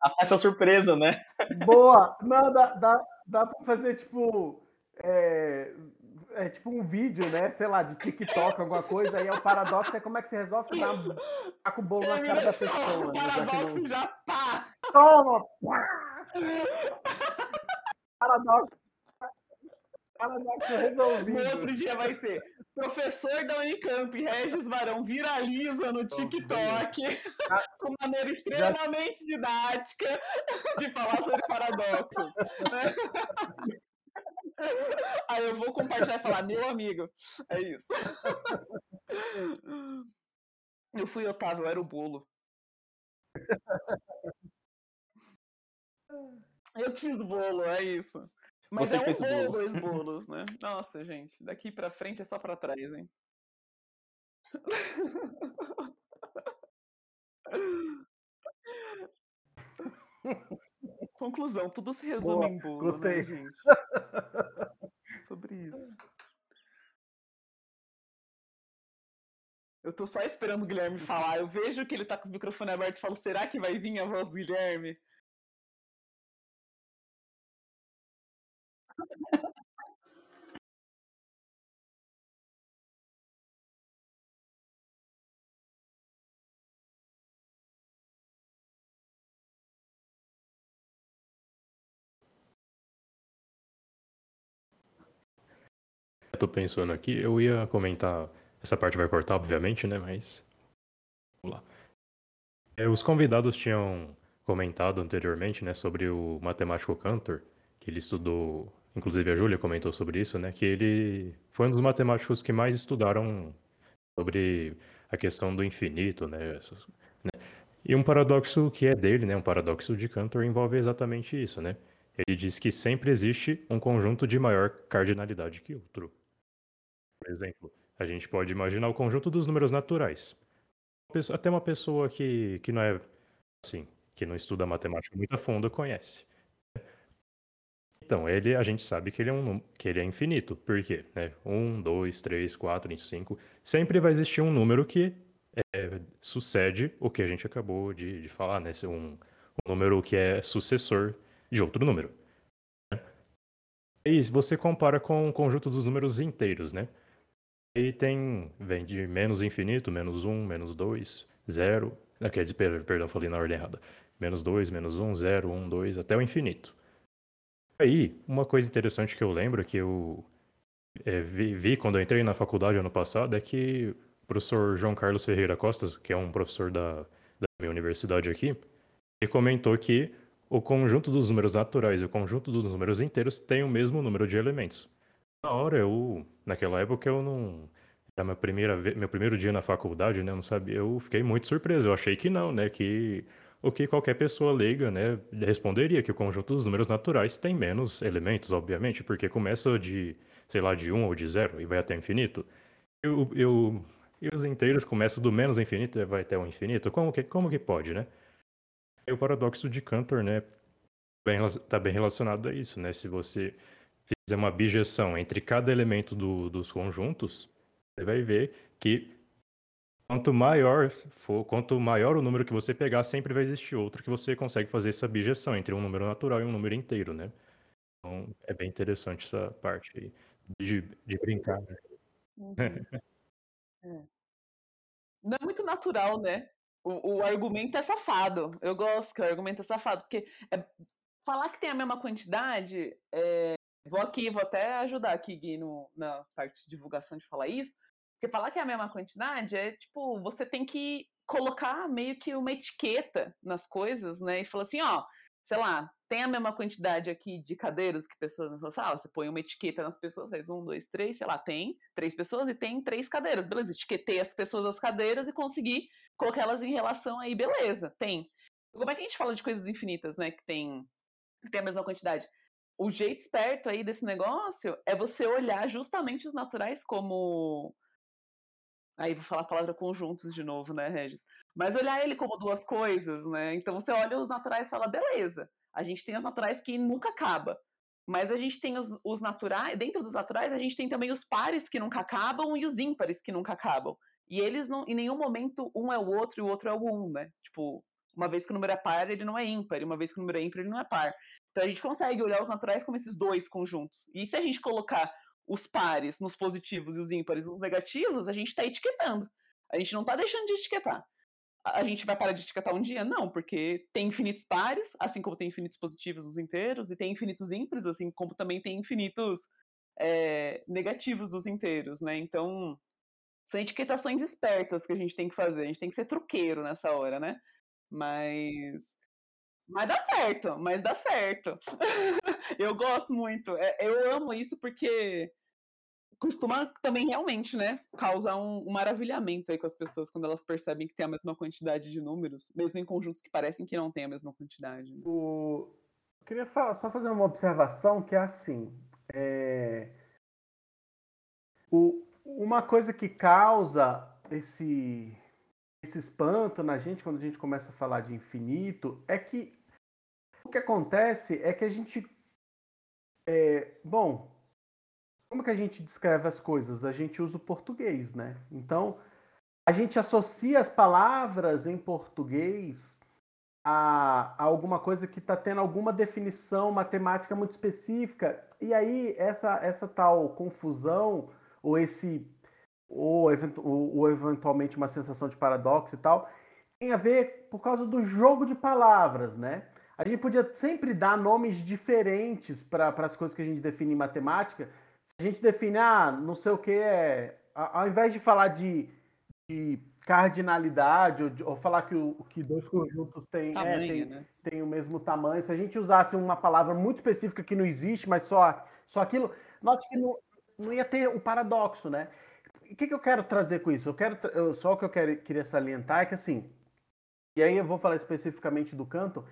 A festa surpresa, né? Boa! Não, dá, dá, dá pra fazer tipo. É, é, tipo um vídeo, né? Sei lá, de TikTok, alguma coisa, aí é o paradoxo, é como é que você resolve dar, tá com o bolo na cara da pessoa. O né? paradoxo já, pá! Toma! paradoxo. Paradoxo. No outro dia vai ter professor da Unicamp, Regis Varão, viraliza no TikTok com maneira extremamente didática de falar sobre paradoxos. Né? Aí eu vou compartilhar e falar, meu amigo, é isso. Eu fui Otávio, eu era o bolo. Eu fiz bolo, é isso. Mas Você é um bolo, dois bolos, né? Nossa, gente, daqui pra frente é só pra trás, hein? Conclusão, tudo se resume Boa, em bolo, né, gostei. né, gente? Sobre isso. Eu tô só esperando o Guilherme falar. Eu vejo que ele tá com o microfone aberto e falo, será que vai vir a voz do Guilherme? Tô pensando aqui, eu ia comentar, essa parte vai cortar, obviamente, né? Mas. Vamos lá. É, os convidados tinham comentado anteriormente, né, sobre o matemático Cantor, que ele estudou, inclusive a Júlia comentou sobre isso, né, que ele foi um dos matemáticos que mais estudaram sobre a questão do infinito, né, né? E um paradoxo que é dele, né, um paradoxo de Cantor envolve exatamente isso, né? Ele diz que sempre existe um conjunto de maior cardinalidade que outro. Por exemplo, a gente pode imaginar o conjunto dos números naturais. Até uma pessoa que, que não é assim, que não estuda matemática muito a fundo conhece. Então, ele, a gente sabe que ele é, um, que ele é infinito. Por quê? Né? 1, 2, 3, 4, 5. Sempre vai existir um número que é, sucede o que a gente acabou de, de falar, né? Um, um número que é sucessor de outro número. E você compara com o conjunto dos números inteiros, né? E tem, vem de menos infinito, menos 1, menos 2, 0. Quer dizer, perdão, falei na ordem errada. Menos 2, menos 1, 0, 1, 2, até o infinito. Aí, uma coisa interessante que eu lembro, que eu é, vi, vi, quando eu entrei na faculdade ano passado, é que o professor João Carlos Ferreira Costa, que é um professor da, da minha universidade aqui, ele comentou que o conjunto dos números naturais e o conjunto dos números inteiros tem o mesmo número de elementos. Na hora, eu, naquela época, eu não. Era minha primeira vez, meu primeiro dia na faculdade, né? Eu não sabia. Eu fiquei muito surpreso. Eu achei que não, né? Que o que qualquer pessoa leiga, né, responderia que o conjunto dos números naturais tem menos elementos, obviamente, porque começa de, sei lá, de 1 ou de 0 e vai até infinito. Eu, eu, e os inteiros começam do menos infinito e vai até o infinito. Como que, como que pode, né? E o paradoxo de Cantor, né, está bem relacionado a isso, né? Se você fizer uma bijeção entre cada elemento do, dos conjuntos, você vai ver que quanto maior for, quanto maior o número que você pegar, sempre vai existir outro que você consegue fazer essa bijeção entre um número natural e um número inteiro, né? Então é bem interessante essa parte aí de, de brincar. Né? Uhum. é. Não é muito natural, né? O, o, argumento é safado. Eu gosto que o argumento é safado, porque é, falar que tem a mesma quantidade é, Vou aqui, vou até ajudar aqui, Gui, no, na parte de divulgação de falar isso. Porque falar que é a mesma quantidade é tipo, você tem que colocar meio que uma etiqueta nas coisas, né? E falar assim, ó, sei lá, tem a mesma quantidade aqui de cadeiras que pessoas na sua sala? Você põe uma etiqueta nas pessoas, faz um, dois, três, sei lá, tem três pessoas e tem três cadeiras. Beleza, etiquetei as pessoas das cadeiras e consegui colocar elas em relação aí, beleza, tem. Como é que a gente fala de coisas infinitas, né? Que tem, que tem a mesma quantidade? O jeito esperto aí desse negócio é você olhar justamente os naturais como. Aí vou falar a palavra conjuntos de novo, né, Regis? Mas olhar ele como duas coisas, né? Então você olha os naturais e fala, beleza, a gente tem os naturais que nunca acaba. Mas a gente tem os, os naturais, dentro dos naturais, a gente tem também os pares que nunca acabam e os ímpares que nunca acabam. E eles não, em nenhum momento, um é o outro e o outro é o um, né? Tipo, uma vez que o número é par, ele não é ímpar, e uma vez que o número é ímpar, ele não é par. Então a gente consegue olhar os naturais como esses dois conjuntos. E se a gente colocar os pares nos positivos e os ímpares nos negativos, a gente está etiquetando. A gente não está deixando de etiquetar. A gente vai parar de etiquetar um dia? Não, porque tem infinitos pares, assim como tem infinitos positivos dos inteiros, e tem infinitos ímpares, assim como também tem infinitos é, negativos dos inteiros, né? Então, são etiquetações espertas que a gente tem que fazer. A gente tem que ser truqueiro nessa hora, né? Mas. Mas dá certo, mas dá certo. eu gosto muito. É, eu amo isso porque costuma também realmente, né, causar um, um, maravilhamento aí com as pessoas quando elas percebem que tem a mesma quantidade de números, mesmo em conjuntos que parecem que não tem a mesma quantidade. Né? O... Eu queria só fazer uma observação que é assim. É... O... Uma coisa que causa esse esse espanto na gente quando a gente começa a falar de infinito é que o que acontece é que a gente. É, bom, como que a gente descreve as coisas? A gente usa o português, né? Então, a gente associa as palavras em português a, a alguma coisa que está tendo alguma definição matemática muito específica. E aí, essa, essa tal confusão, ou esse ou, ou, eventualmente uma sensação de paradoxo e tal, tem a ver por causa do jogo de palavras, né? A gente podia sempre dar nomes diferentes para as coisas que a gente define em matemática. Se a gente define, ah, não sei o que é. Ao invés de falar de, de cardinalidade, ou, ou, falar que, o, que dois conjuntos têm, tamanho, é, tem, né? tem o mesmo tamanho, se a gente usasse uma palavra muito específica que não existe, mas só, só aquilo, note que não, não ia ter o paradoxo, né? O que, que eu quero trazer com isso? Eu quero eu, só o que eu quero, queria salientar é que assim, e aí eu vou falar especificamente do canto,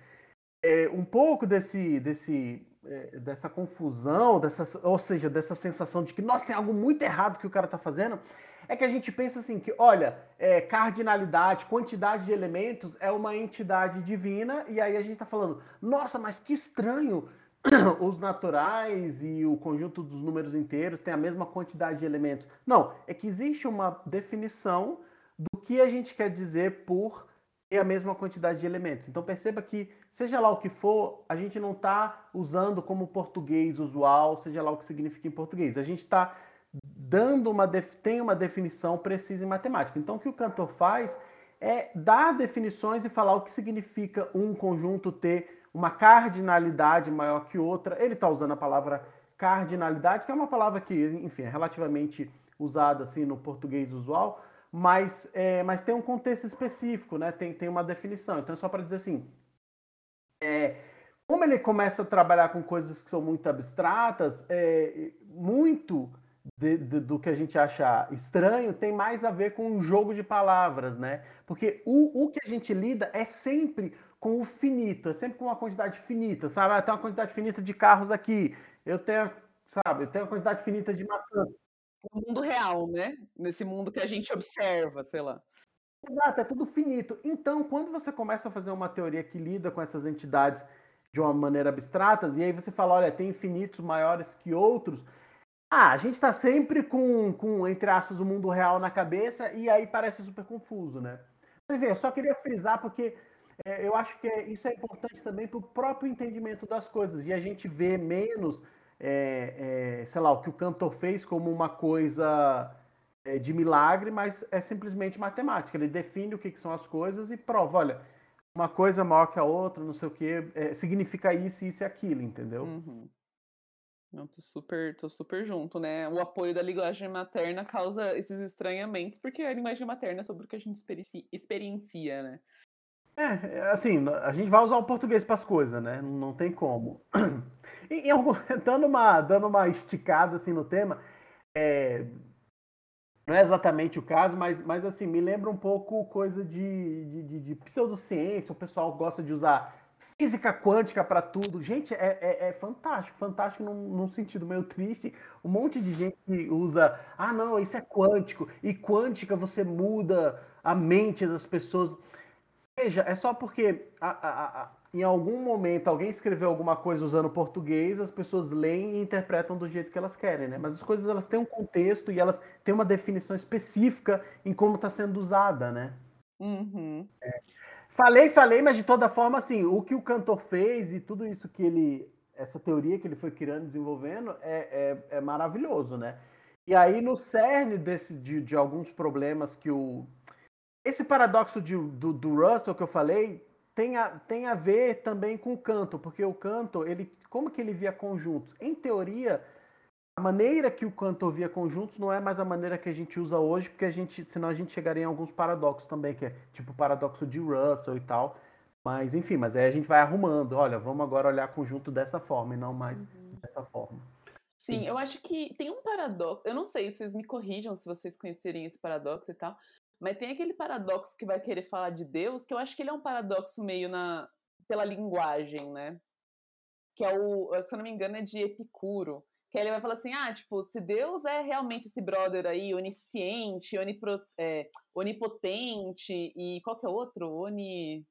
é, um pouco desse, desse, é, dessa confusão, dessa, ou seja, dessa sensação de que nós tem algo muito errado que o cara está fazendo, é que a gente pensa assim que, olha, é, cardinalidade, quantidade de elementos é uma entidade divina, e aí a gente está falando, nossa, mas que estranho, os naturais e o conjunto dos números inteiros têm a mesma quantidade de elementos. Não, é que existe uma definição do que a gente quer dizer por ter a mesma quantidade de elementos. Então perceba que, seja lá o que for, a gente não está usando como português usual, seja lá o que significa em português. A gente está dando uma tem uma definição precisa em matemática. Então o que o cantor faz é dar definições e falar o que significa um conjunto ter uma cardinalidade maior que outra. Ele está usando a palavra cardinalidade, que é uma palavra que, enfim, é relativamente usada assim no português usual, mas, é, mas tem um contexto específico, né? Tem, tem uma definição. Então, é só para dizer assim, é, como ele começa a trabalhar com coisas que são muito abstratas, é, muito de, de, do que a gente acha estranho tem mais a ver com um jogo de palavras, né? Porque o, o que a gente lida é sempre com o finito, é sempre com uma quantidade finita, sabe? Ah, tem uma quantidade finita de carros aqui, eu tenho, sabe, eu tenho uma quantidade finita de maçãs. No mundo real, né? Nesse mundo que a gente observa, sei lá. Exato, é tudo finito. Então, quando você começa a fazer uma teoria que lida com essas entidades de uma maneira abstrata, e aí você fala, olha, tem infinitos maiores que outros, ah, a gente está sempre com, com, entre aspas, o mundo real na cabeça, e aí parece super confuso, né? Você vê, eu só queria frisar porque é, eu acho que é, isso é importante também para o próprio entendimento das coisas. E a gente vê menos, é, é, sei lá, o que o cantor fez como uma coisa é, de milagre, mas é simplesmente matemática. Ele define o que, que, são as coisas e prova, olha, uma coisa maior que a outra, não sei o que, é, significa isso, isso e aquilo, entendeu? Uhum. Não, tô super, tô super junto, né? O apoio da linguagem materna causa esses estranhamentos, porque a linguagem materna é sobre o que a gente experiencia, né? É, assim, a gente vai usar o português para as coisas, né? Não tem como. E, dando, uma, dando uma esticada assim no tema, é, não é exatamente o caso, mas, mas assim, me lembra um pouco coisa de, de, de, de pseudociência, o pessoal gosta de usar física quântica para tudo. Gente, é, é, é, fantástico, fantástico num, num, sentido meio triste. Um monte de gente usa, ah, não, isso é quântico, e quântica você muda a mente das pessoas. Veja, é só porque a, a, a, em algum momento alguém escreveu alguma coisa usando português, as pessoas leem e interpretam do jeito que elas querem, né? Mas as coisas elas têm um contexto e elas têm uma definição específica em como está sendo usada, né? Uhum. É. Falei, falei, mas de toda forma, assim, o que o cantor fez e tudo isso que ele. Essa teoria que ele foi criando, desenvolvendo, é, é, é maravilhoso, né? E aí, no cerne desse, de, de alguns problemas que o. Esse paradoxo de, do, do Russell que eu falei tem a, tem a ver também com o canto, porque o canto, ele, como que ele via conjuntos? Em teoria, a maneira que o cantor via conjuntos não é mais a maneira que a gente usa hoje, porque a gente, senão a gente chegaria em alguns paradoxos também, que é tipo o paradoxo de Russell e tal. Mas enfim, mas aí a gente vai arrumando. Olha, vamos agora olhar conjunto dessa forma e não mais uhum. dessa forma. Sim, Sim, eu acho que tem um paradoxo. Eu não sei, vocês me corrijam se vocês conhecerem esse paradoxo e tal. Mas tem aquele paradoxo que vai querer falar de Deus, que eu acho que ele é um paradoxo meio na pela linguagem, né? Que é o, se eu não me engano, é de Epicuro que ele vai falar assim, ah, tipo, se Deus é realmente esse brother aí, onisciente, onipro, é, onipotente e qual que é o outro? Oni...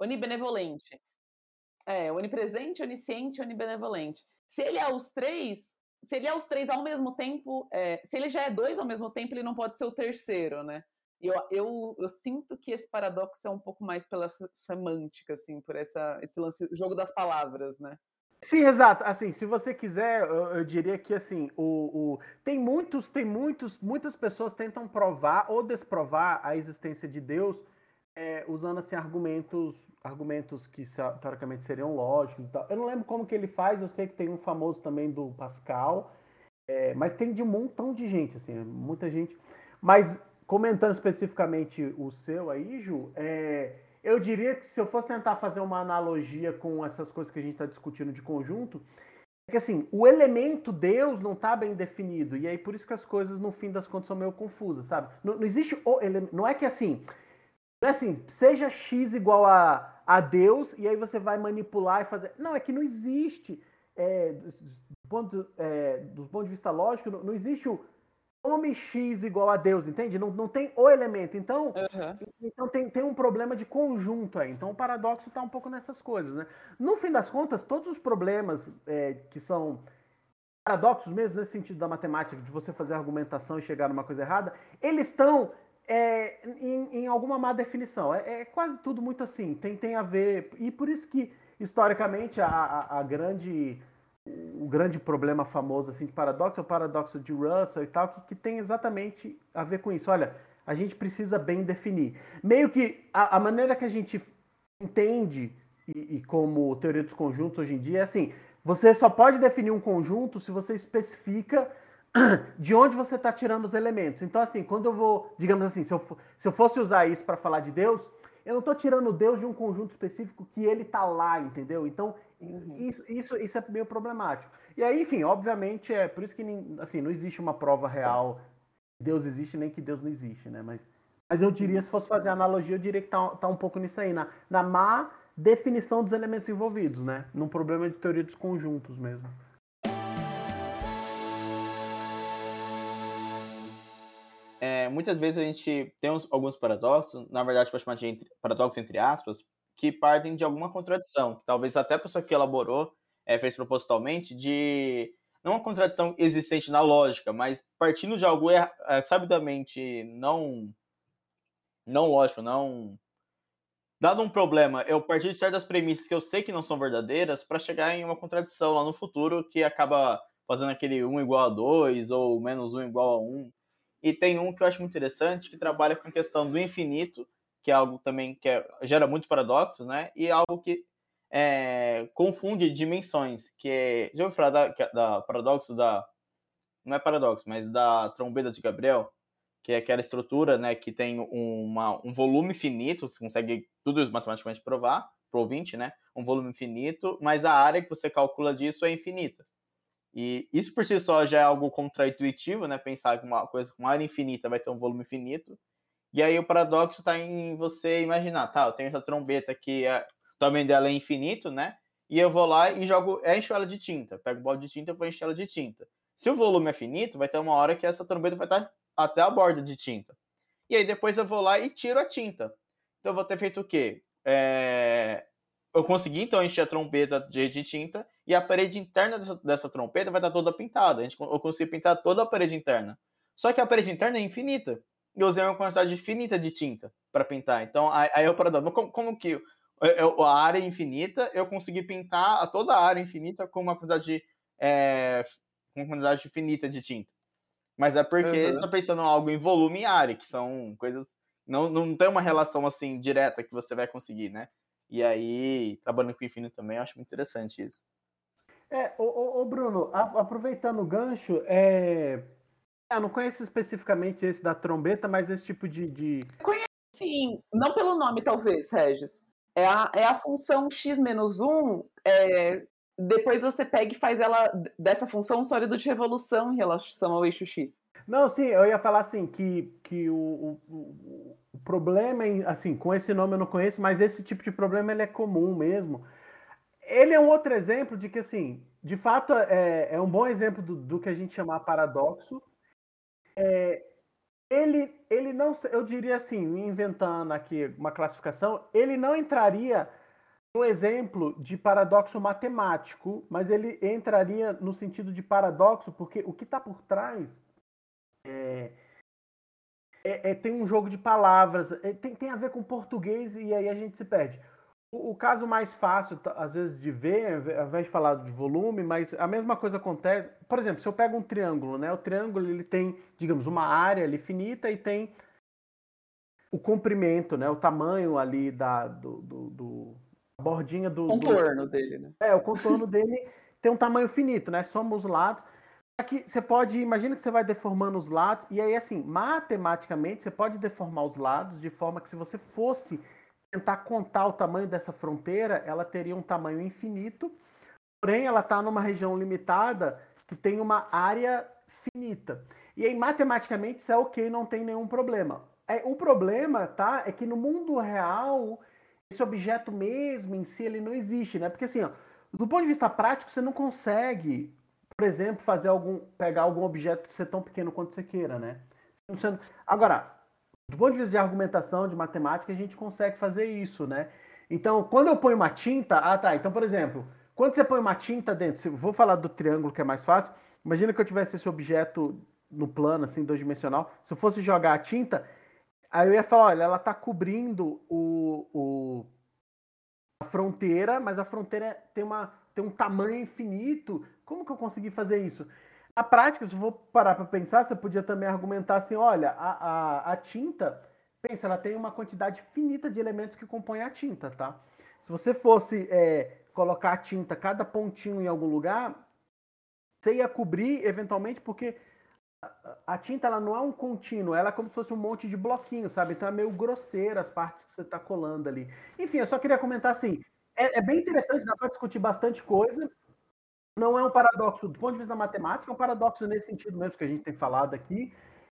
Onibenevolente. É, onipresente, onisciente, onibenevolente. Se ele é os três, se ele é os três ao mesmo tempo, é, se ele já é dois ao mesmo tempo, ele não pode ser o terceiro, né? Eu, eu, eu sinto que esse paradoxo é um pouco mais pela semântica, assim, por essa, esse lance, jogo das palavras, né? Sim, exato. Assim, se você quiser, eu, eu diria que assim, o, o, tem muitos, tem muitos, muitas pessoas tentam provar ou desprovar a existência de Deus é, usando assim argumentos, argumentos que teoricamente seriam lógicos. E tal. Eu não lembro como que ele faz. Eu sei que tem um famoso também do Pascal, é, mas tem de um montão de gente, assim, muita gente. Mas comentando especificamente o seu aí, Ju, é, eu diria que se eu fosse tentar fazer uma analogia com essas coisas que a gente está discutindo de conjunto, é que assim, o elemento Deus não está bem definido. E aí por isso que as coisas, no fim das contas, são meio confusas, sabe? Não, não existe o elemento. Não é que assim. Não é assim, seja X igual a, a Deus, e aí você vai manipular e fazer. Não, é que não existe. É, do, ponto, é, do ponto de vista lógico, não, não existe o nome X igual a Deus, entende? Não, não tem o elemento. Então, uhum. então tem, tem um problema de conjunto aí. Então o paradoxo está um pouco nessas coisas, né? No fim das contas, todos os problemas é, que são paradoxos mesmo, nesse sentido da matemática, de você fazer argumentação e chegar numa coisa errada, eles estão é, em, em, alguma má definição. É, é, quase tudo muito assim. Tem, tem a ver. E por isso que, historicamente, a, a, a grande o grande problema famoso assim de paradoxo é o paradoxo de Russell e tal, que, que tem exatamente a ver com isso. Olha, a gente precisa bem definir. Meio que a, a maneira que a gente entende e, e, como teoria dos conjuntos hoje em dia é assim: você só pode definir um conjunto se você especifica de onde você está tirando os elementos. Então, assim, quando eu vou, digamos assim, se eu, se eu fosse usar isso para falar de Deus, eu não estou tirando Deus de um conjunto específico que ele está lá, entendeu? Então, Uhum. Isso, isso, isso é meio problemático. E aí, enfim, obviamente, é por isso que assim, não existe uma prova real que Deus existe nem que Deus não existe, né? Mas, mas eu diria, se fosse fazer analogia, eu diria que tá, tá um pouco nisso aí, na, na má definição dos elementos envolvidos, né? Num problema de teoria dos conjuntos mesmo. Muitas vezes a gente tem uns, alguns paradoxos, na verdade, pode chamar de entre, paradoxos entre aspas, que partem de alguma contradição. Talvez até a pessoa que elaborou é, fez propositalmente de não uma contradição existente na lógica, mas partindo de algo é, sabidamente não não lógico, não dado um problema, eu partir de certas premissas que eu sei que não são verdadeiras para chegar em uma contradição lá no futuro que acaba fazendo aquele 1 igual a 2 ou menos 1 igual a 1. E tem um que eu acho muito interessante que trabalha com a questão do infinito que é algo também que é, gera muito paradoxos, né? E algo que é, confunde dimensões, que é, já ouviu falar da, da paradoxo da não é paradoxo, mas da trombeta de Gabriel, que é aquela estrutura, né, que tem uma, um volume finito, você consegue tudo isso matematicamente provar, pro ouvinte, né, um volume finito, mas a área que você calcula disso é infinita. E isso por si só já é algo contraintuitivo, né, pensar que uma coisa com área infinita vai ter um volume finito. E aí o paradoxo está em você imaginar, tá, eu tenho essa trombeta que é, o tamanho dela é infinito, né, e eu vou lá e jogo, encho ela de tinta, pego o balde de tinta e vou encher ela de tinta. Se o volume é finito, vai ter uma hora que essa trombeta vai estar até a borda de tinta. E aí depois eu vou lá e tiro a tinta. Então eu vou ter feito o quê? É... Eu consegui então encher a trompeta de, de tinta e a parede interna dessa, dessa, trompeta vai estar toda pintada. A gente, eu consegui pintar toda a parede interna. Só que a parede interna é infinita. E eu usei uma quantidade infinita de tinta para pintar. Então aí eu parado, como, como que eu, a área infinita, eu consegui pintar a toda a área infinita com uma quantidade, é, com uma quantidade infinita de tinta. Mas é porque uhum. você está pensando em algo em volume e área, que são coisas. Não, não tem uma relação assim direta que você vai conseguir, né? E aí, trabalhando com o infinito também, eu acho muito interessante isso. É, ô, ô Bruno, a, aproveitando o gancho, é. Eu ah, não conheço especificamente esse da trombeta, mas esse tipo de. de... Conheço sim, não pelo nome, talvez, Regis. É a, é a função x menos 1, é, depois você pega e faz ela dessa função um sólido de revolução em relação ao eixo x. Não, sim, eu ia falar assim, que, que o, o, o problema, em, assim, com esse nome eu não conheço, mas esse tipo de problema ele é comum mesmo. Ele é um outro exemplo de que, assim, de fato, é, é um bom exemplo do, do que a gente chama paradoxo. É, ele, ele não, eu diria assim, inventando aqui uma classificação, ele não entraria no exemplo de paradoxo matemático, mas ele entraria no sentido de paradoxo, porque o que está por trás é, é, é, tem um jogo de palavras, é, tem, tem a ver com português e aí a gente se perde. O, o, caso mais fácil, às vezes, de ver, ao invés de falar de volume, mas a mesma coisa acontece. Por exemplo, se eu pego um triângulo, né? O triângulo ele tem, digamos, uma área ali finita e tem o comprimento, né? O tamanho ali da do, do, do a bordinha do contorno do, dele, né? É, o contorno dele tem um tamanho finito, né? Somos os lados. Aqui você pode, imagina que você vai deformando os lados e aí assim, matematicamente você pode deformar os lados de forma que se você fosse tentar contar o tamanho dessa fronteira, ela teria um tamanho infinito, porém ela está numa região limitada que tem uma área finita. E aí, matematicamente, isso é ok, não tem nenhum problema. É, o problema, tá, é que no mundo real, esse objeto mesmo em si, ele não existe, né? Porque assim, ó, do ponto de vista prático, você não consegue, por exemplo, fazer algum, pegar algum objeto ser tão pequeno quanto você queira, né? Agora, do ponto de vista de argumentação, de matemática, a gente consegue fazer isso, né? Então, quando eu ponho uma tinta, ah tá, então por exemplo, quando você põe uma tinta dentro, vou falar do triângulo que é mais fácil, imagina que eu tivesse esse objeto no plano, assim, dois dimensional, se eu fosse jogar a tinta, aí eu ia falar, olha, ela está cobrindo o, o, a fronteira, mas a fronteira tem, uma, tem um tamanho infinito, como que eu consegui fazer isso? Na prática, se eu for parar para pensar, você podia também argumentar assim: olha, a, a, a, tinta, pensa, ela tem uma quantidade finita de elementos que compõem a tinta, tá? Se você fosse é, colocar a tinta, cada pontinho em algum lugar, você ia cobrir eventualmente, porque a, tinta ela não é um contínuo, ela é como se fosse um monte de bloquinhos, sabe? Então é meio grosseira as partes que você está colando ali. Enfim, eu só queria comentar assim: é, é bem interessante, dá para discutir bastante coisa não é um paradoxo do ponto de vista da matemática, é um paradoxo nesse sentido mesmo que a gente tem falado aqui.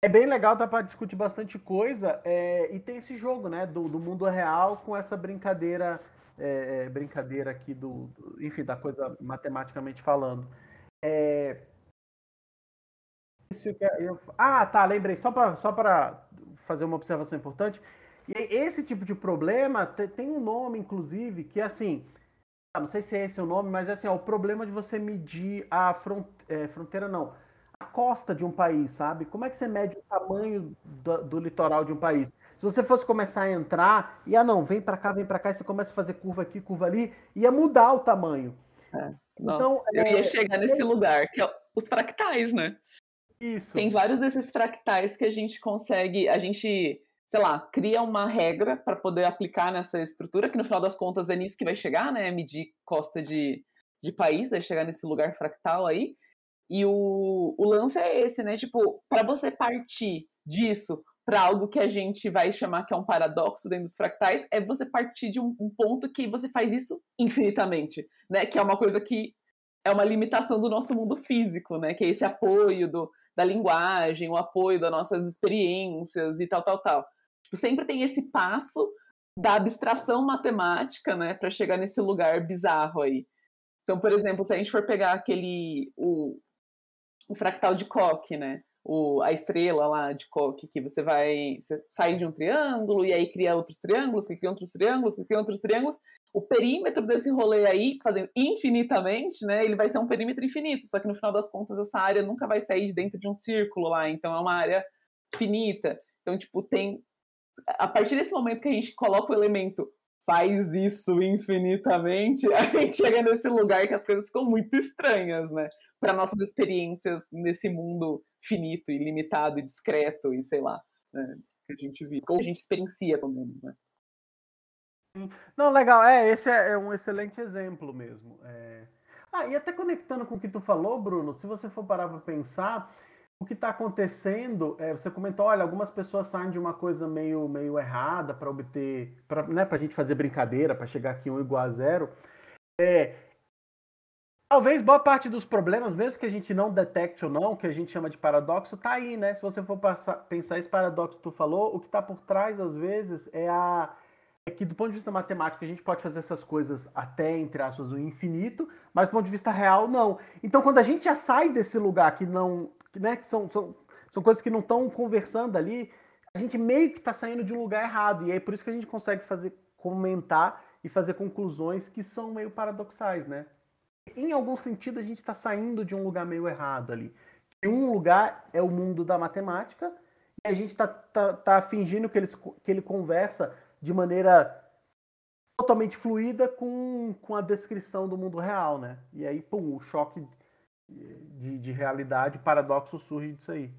É bem legal, dá para discutir bastante coisa, é, e tem esse jogo, né, do, do mundo real com essa brincadeira, é, é brincadeira aqui do, do, enfim, da coisa matematicamente falando. É... Ah, tá, lembrei, só para só fazer uma observação importante. E esse tipo de problema tem um nome, inclusive, que é assim, não sei se é esse o nome, mas assim, ó, o problema de você medir a é, fronteira, não, a costa de um país, sabe? Como é que você mede o tamanho do, do litoral de um país? Se você fosse começar a entrar, e ah não, vem para cá, vem para cá, e você começa a fazer curva aqui, curva ali, ia mudar o tamanho. É. Então, eu ia é, chegar nesse lugar, que é os fractais, né? Isso. Tem vários desses fractais que a gente consegue, a gente sei lá, cria uma regra para poder aplicar nessa estrutura, que no final das contas é nisso que vai chegar, né? Medir costa de, de país, vai chegar nesse lugar fractal aí. E o, o lance é esse, né? Tipo, para você partir disso para algo que a gente vai chamar que é um paradoxo dentro dos fractais, é você partir de um, um, ponto que você faz isso infinitamente, né? Que é uma coisa que é uma limitação do nosso mundo físico, né? Que é esse apoio do, da linguagem, o apoio das nossas experiências e tal, tal, tal. Tipo, sempre tem esse passo da abstração matemática, né, para chegar nesse lugar bizarro aí. Então, por exemplo, se a gente for pegar aquele o, o fractal de Koch, né, o, a estrela lá de Koch, que você vai você sai de um triângulo e aí cria outros triângulos, que cria outros triângulos, que cria outros triângulos. O perímetro desse rolê aí, fazendo infinitamente, né, ele vai ser um perímetro infinito, só que no final das contas essa área nunca vai sair de dentro de um círculo lá, então é uma área finita. Então, tipo, tem a partir desse momento que a gente coloca o elemento faz isso infinitamente, a gente chega nesse lugar que as coisas ficam muito estranhas, né? Para nossas experiências nesse mundo finito e limitado e discreto e sei lá, né? que a gente vive, ou a gente experiencia, pelo menos, né? Não, legal, é, esse é, é um excelente exemplo mesmo. É... Ah, e até conectando com o que tu falou, Bruno, se você for parar para pensar, o que está acontecendo, é, você comentou, olha, algumas pessoas saem de uma coisa meio, meio errada para obter, para né, a gente fazer brincadeira, para chegar aqui um igual a zero. É, talvez boa parte dos problemas, mesmo que a gente não detecte ou não, que a gente chama de paradoxo, tá aí, né? Se você for passar, pensar esse paradoxo que tu falou, o que está por trás, às vezes, é a é que do ponto de vista matemático a gente pode fazer essas coisas até, entre aspas, o infinito, mas do ponto de vista real, não. Então, quando a gente já sai desse lugar que não né, que são, são, são coisas que não estão conversando ali, a gente meio que está saindo de um lugar errado. E é por isso que a gente consegue fazer comentar e fazer conclusões que são meio paradoxais, né? Em algum sentido, a gente está saindo de um lugar meio errado ali. Um lugar é o mundo da matemática, e a gente está tá, tá fingindo que ele, que ele conversa de maneira totalmente fluida com, com a descrição do mundo real, né? E aí, pum, o choque de, de realidade, paradoxo surge disso aí.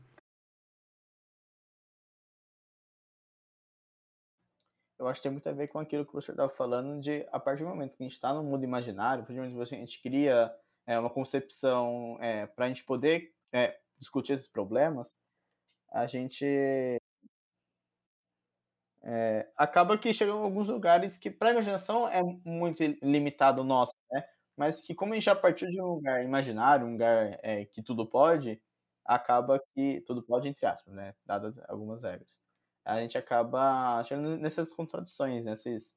Eu acho que tem muito a ver com aquilo que professor estava falando de, a partir do momento que a gente está no mundo imaginário, a partir do momento que a gente cria é, uma concepção é, para a gente poder é, discutir esses problemas, a gente é, acaba que chega em alguns lugares que para a imaginação é muito limitado nosso, né? Mas que como a gente já partiu de um lugar imaginário, um lugar é, que tudo pode, acaba que tudo pode entre aspas, né, dadas algumas regras. A gente acaba achando nessas contradições, nesses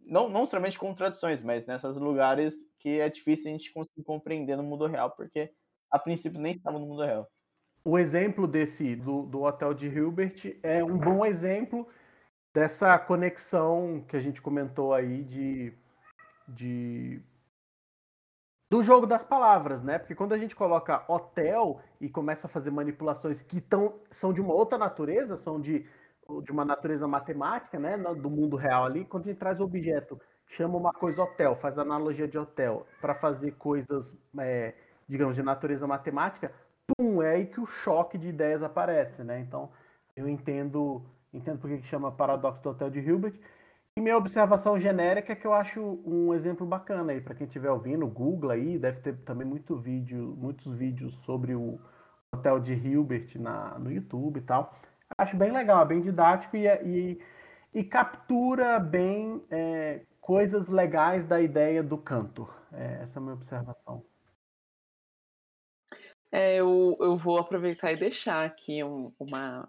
não não somente contradições, mas nesses lugares que é difícil a gente conseguir compreender no mundo real, porque a princípio nem estava no mundo real. O exemplo desse do, do hotel de Hilbert é um bom exemplo dessa conexão que a gente comentou aí de, de do jogo das palavras, né? Porque quando a gente coloca hotel e começa a fazer manipulações que tão, são de uma outra natureza, são de, de uma natureza matemática, né? Do mundo real ali, quando a gente traz o objeto, chama uma coisa hotel, faz analogia de hotel, para fazer coisas, é, digamos, de natureza matemática, pum, é aí que o choque de ideias aparece, né? Então, eu entendo, entendo porque que chama paradoxo do hotel de Hilbert, e minha observação genérica é que eu acho um exemplo bacana aí para quem estiver ouvindo, Google aí, deve ter também muito vídeo, muitos vídeos sobre o hotel de Hilbert na, no YouTube e tal. Acho bem legal, bem didático e, e, e captura bem é, coisas legais da ideia do cantor. É, essa é a minha observação. É, eu, eu vou aproveitar e deixar aqui um, uma,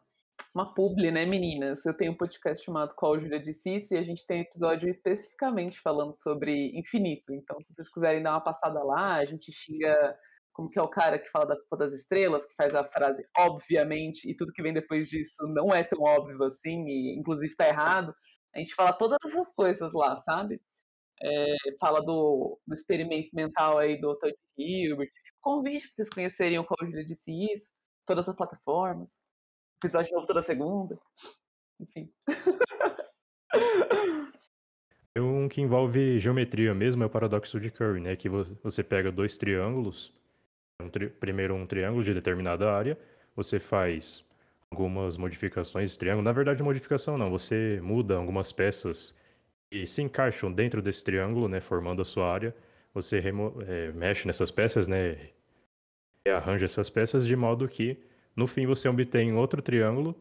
uma publi, né, meninas? Eu tenho um podcast chamado Qual Júlia disse isso e a gente tem um episódio especificamente falando sobre infinito. Então, se vocês quiserem dar uma passada lá, a gente xinga como que é o cara que fala da culpa das estrelas, que faz a frase obviamente, e tudo que vem depois disso não é tão óbvio assim, e inclusive tá errado. A gente fala todas essas coisas lá, sabe? É, fala do, do experimento mental aí do Todd Hilbert. Convite para vocês conhecerem o Qual Júlia disse isso, todas as plataformas episódio novo toda segunda. Enfim. Um que envolve geometria mesmo é o paradoxo de Curry, né? Que você pega dois triângulos, um tri... primeiro um triângulo de determinada área, você faz algumas modificações desse triângulo. Na verdade, modificação não, você muda algumas peças e se encaixam dentro desse triângulo, né? Formando a sua área. Você remo... é, mexe nessas peças, né? E arranja essas peças de modo que no fim, você obtém outro triângulo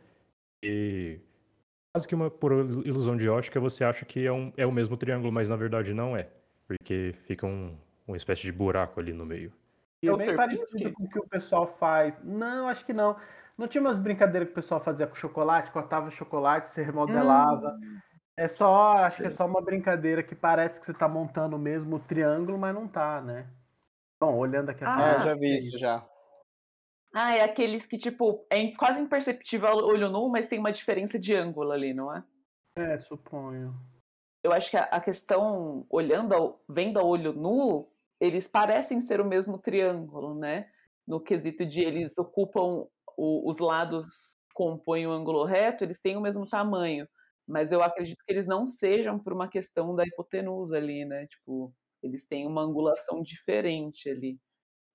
E quase que uma por ilusão de ótica você acha que é, um, é o mesmo triângulo, mas na verdade não é. Porque fica um, uma espécie de buraco ali no meio. E é bem parecido com o que o pessoal faz. Não, acho que não. Não tinha umas brincadeiras que o pessoal fazia com chocolate, cortava chocolate, você remodelava. Hum. É só, acho Sim. que é só uma brincadeira que parece que você está montando o mesmo triângulo, mas não tá, né? Bom, olhando aqui a Ah, é, já vi isso já. Ah, é aqueles que, tipo, é quase imperceptível olho nu, mas tem uma diferença de ângulo ali, não é? É, suponho. Eu acho que a questão, olhando, ao, vendo a olho nu, eles parecem ser o mesmo triângulo, né? No quesito de eles ocupam o, os lados compõem o ângulo reto, eles têm o mesmo tamanho. Mas eu acredito que eles não sejam por uma questão da hipotenusa ali, né? Tipo, eles têm uma angulação diferente ali.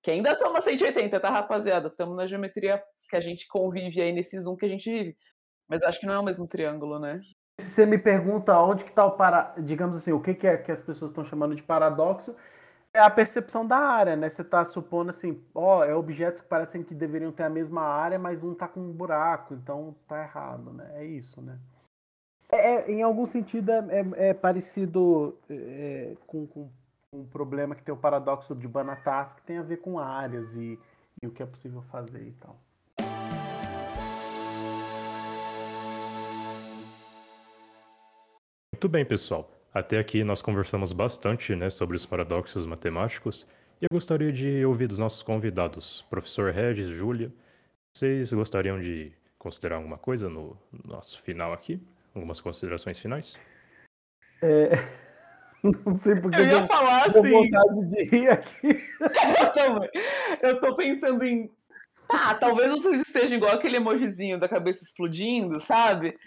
Que ainda são uma 180, tá, rapaziada? Estamos na geometria que a gente convive aí nesse zoom que a gente vive. Mas acho que não é o mesmo triângulo, né? Se você me pergunta onde que está o para, digamos assim, o que, que é que as pessoas estão chamando de paradoxo, é a percepção da área, né? Você está supondo assim, ó, é objetos que parecem que deveriam ter a mesma área, mas um está com um buraco, então tá errado, né? É isso, né? É, é em algum sentido é, é, é parecido é, com, com, um problema que tem o paradoxo de Banatas, que tem a ver com áreas e, e o que é possível fazer e tal. Muito bem, pessoal. Até aqui nós conversamos bastante né, sobre os paradoxos matemáticos e eu gostaria de ouvir dos nossos convidados, professor Regis, Júlia. Vocês gostariam de considerar alguma coisa no nosso final aqui? Algumas considerações finais? É... Não sei porque eu ia eu falar assim. vontade de rir aqui. eu tô pensando em ah, talvez vocês estejam igual aquele emojizinho da cabeça explodindo, sabe?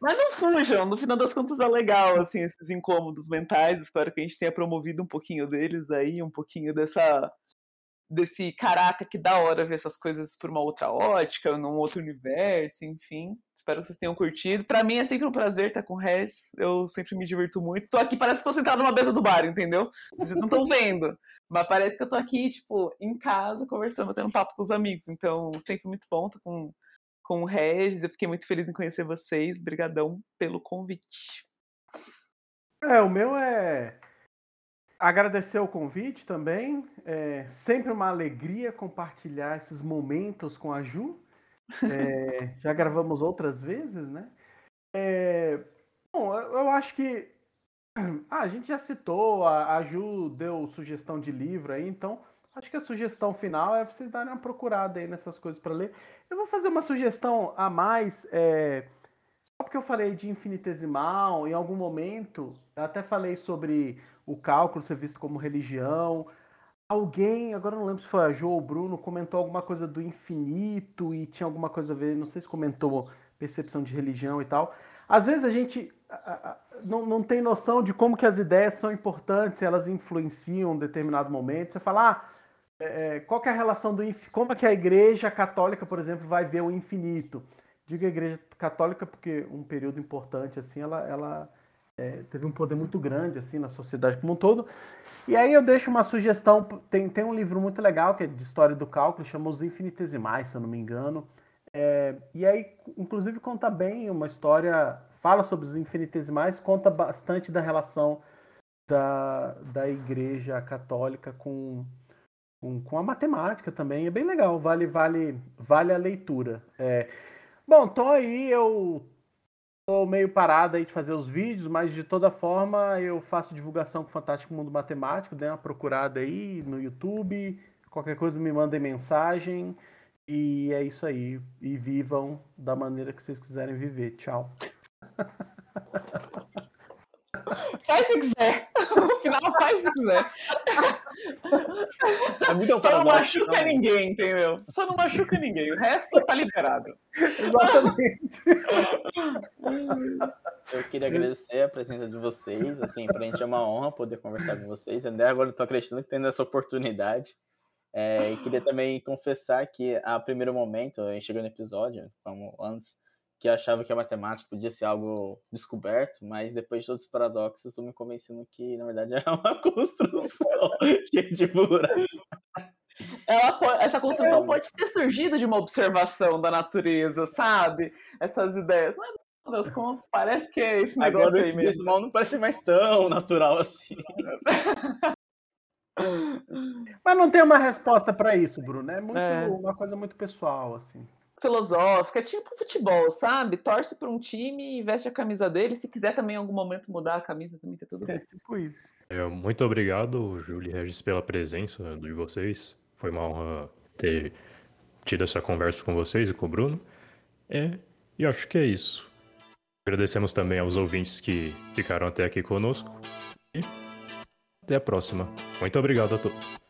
Mas não fujam, no final das contas é legal, assim, esses incômodos mentais. Espero que a gente tenha promovido um pouquinho deles aí, um pouquinho dessa. Desse caraca que da hora ver essas coisas por uma outra ótica, num outro universo, enfim. Espero que vocês tenham curtido. Para mim é sempre um prazer estar com o Regis. Eu sempre me divirto muito. Tô aqui, parece que tô sentado numa mesa do bar, entendeu? Vocês não estão vendo. Mas parece que eu tô aqui, tipo, em casa, conversando, tendo um papo com os amigos. Então, sempre muito bom, tô com, com o Regis. Eu fiquei muito feliz em conhecer vocês. Obrigadão pelo convite. É, o meu é agradecer o convite também. É sempre uma alegria compartilhar esses momentos com a Ju. É, já gravamos outras vezes, né? É, bom, eu acho que ah, a gente já citou, a, a Ju deu sugestão de livro aí, então acho que a sugestão final é vocês darem uma procurada aí nessas coisas para ler. Eu vou fazer uma sugestão a mais, é, porque eu falei de infinitesimal, em algum momento, eu até falei sobre o cálculo ser visto como religião. Alguém, agora não lembro se foi a Jo ou o Bruno, comentou alguma coisa do infinito e tinha alguma coisa a ver, não sei se comentou percepção de religião e tal. Às vezes a gente não, não tem noção de como que as ideias são importantes, elas influenciam um determinado momento. Você fala, ah, é, é qual que é a relação do como é que a igreja católica, por exemplo, vai ver o infinito? Digo a igreja católica porque um período importante assim, ela, ela é, teve um poder muito grande assim na sociedade como um todo. E aí eu deixo uma sugestão, tem, tem um livro muito legal que é de história do cálculo, chama Os Infinitesimais, se eu não me engano. É, e aí, inclusive, conta bem uma história fala sobre os infinitesimais, conta bastante da relação da, da Igreja Católica com, com, com, a matemática também. É bem legal, vale vale vale a leitura. É, bom, tô aí, eu tô meio parado aí de fazer os vídeos, mas de toda forma eu faço divulgação com o Fantástico Mundo Matemático, dê uma procurada aí no YouTube, qualquer coisa me mandem mensagem. E é isso aí. E vivam da maneira que vocês quiserem viver. Tchau. Faz se quiser. No final, faz se quiser. É Só não machuca não. ninguém, entendeu? Só não machuca ninguém. O resto tá liberado. Exatamente. Eu queria agradecer a presença de vocês. Assim, pra gente é uma honra poder conversar com vocês. Até agora eu tô acreditando que tendo essa oportunidade. É, e queria também confessar que, a primeiro momento, chegando no episódio, como antes, que achava que a matemática podia ser algo descoberto, mas depois de todos os paradoxos, estou me convencendo que, na verdade, é uma construção cheia de buraco. ela, essa construção é. pode ter surgido de uma observação da natureza, sabe? Essas ideias. Mas, no das contas, parece que é esse negócio Agora, aí mesmo. mal não parece mais tão natural assim. Mas não tem uma resposta para isso, Bruno. É, muito, é uma coisa muito pessoal, assim. Filosófica, é tipo futebol, sabe? Torce para um time e veste a camisa dele. Se quiser também em algum momento mudar a camisa, também tá tudo é bem. É tipo isso. É, muito obrigado, Júlio e Regis, pela presença de vocês. Foi uma honra ter tido essa conversa com vocês e com o Bruno. É, e acho que é isso. Agradecemos também aos ouvintes que ficaram até aqui conosco. E até a próxima. Muito obrigado a todos.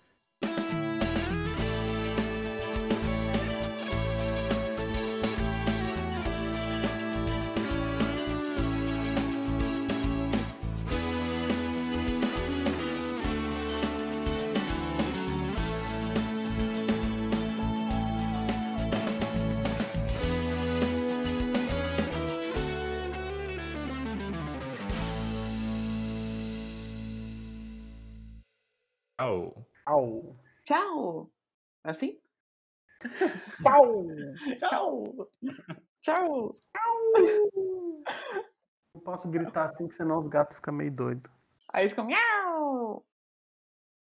Tchau! Tchau! Tchau! Não posso gritar assim, que senão os gatos ficam meio doidos. Aí ficam miau!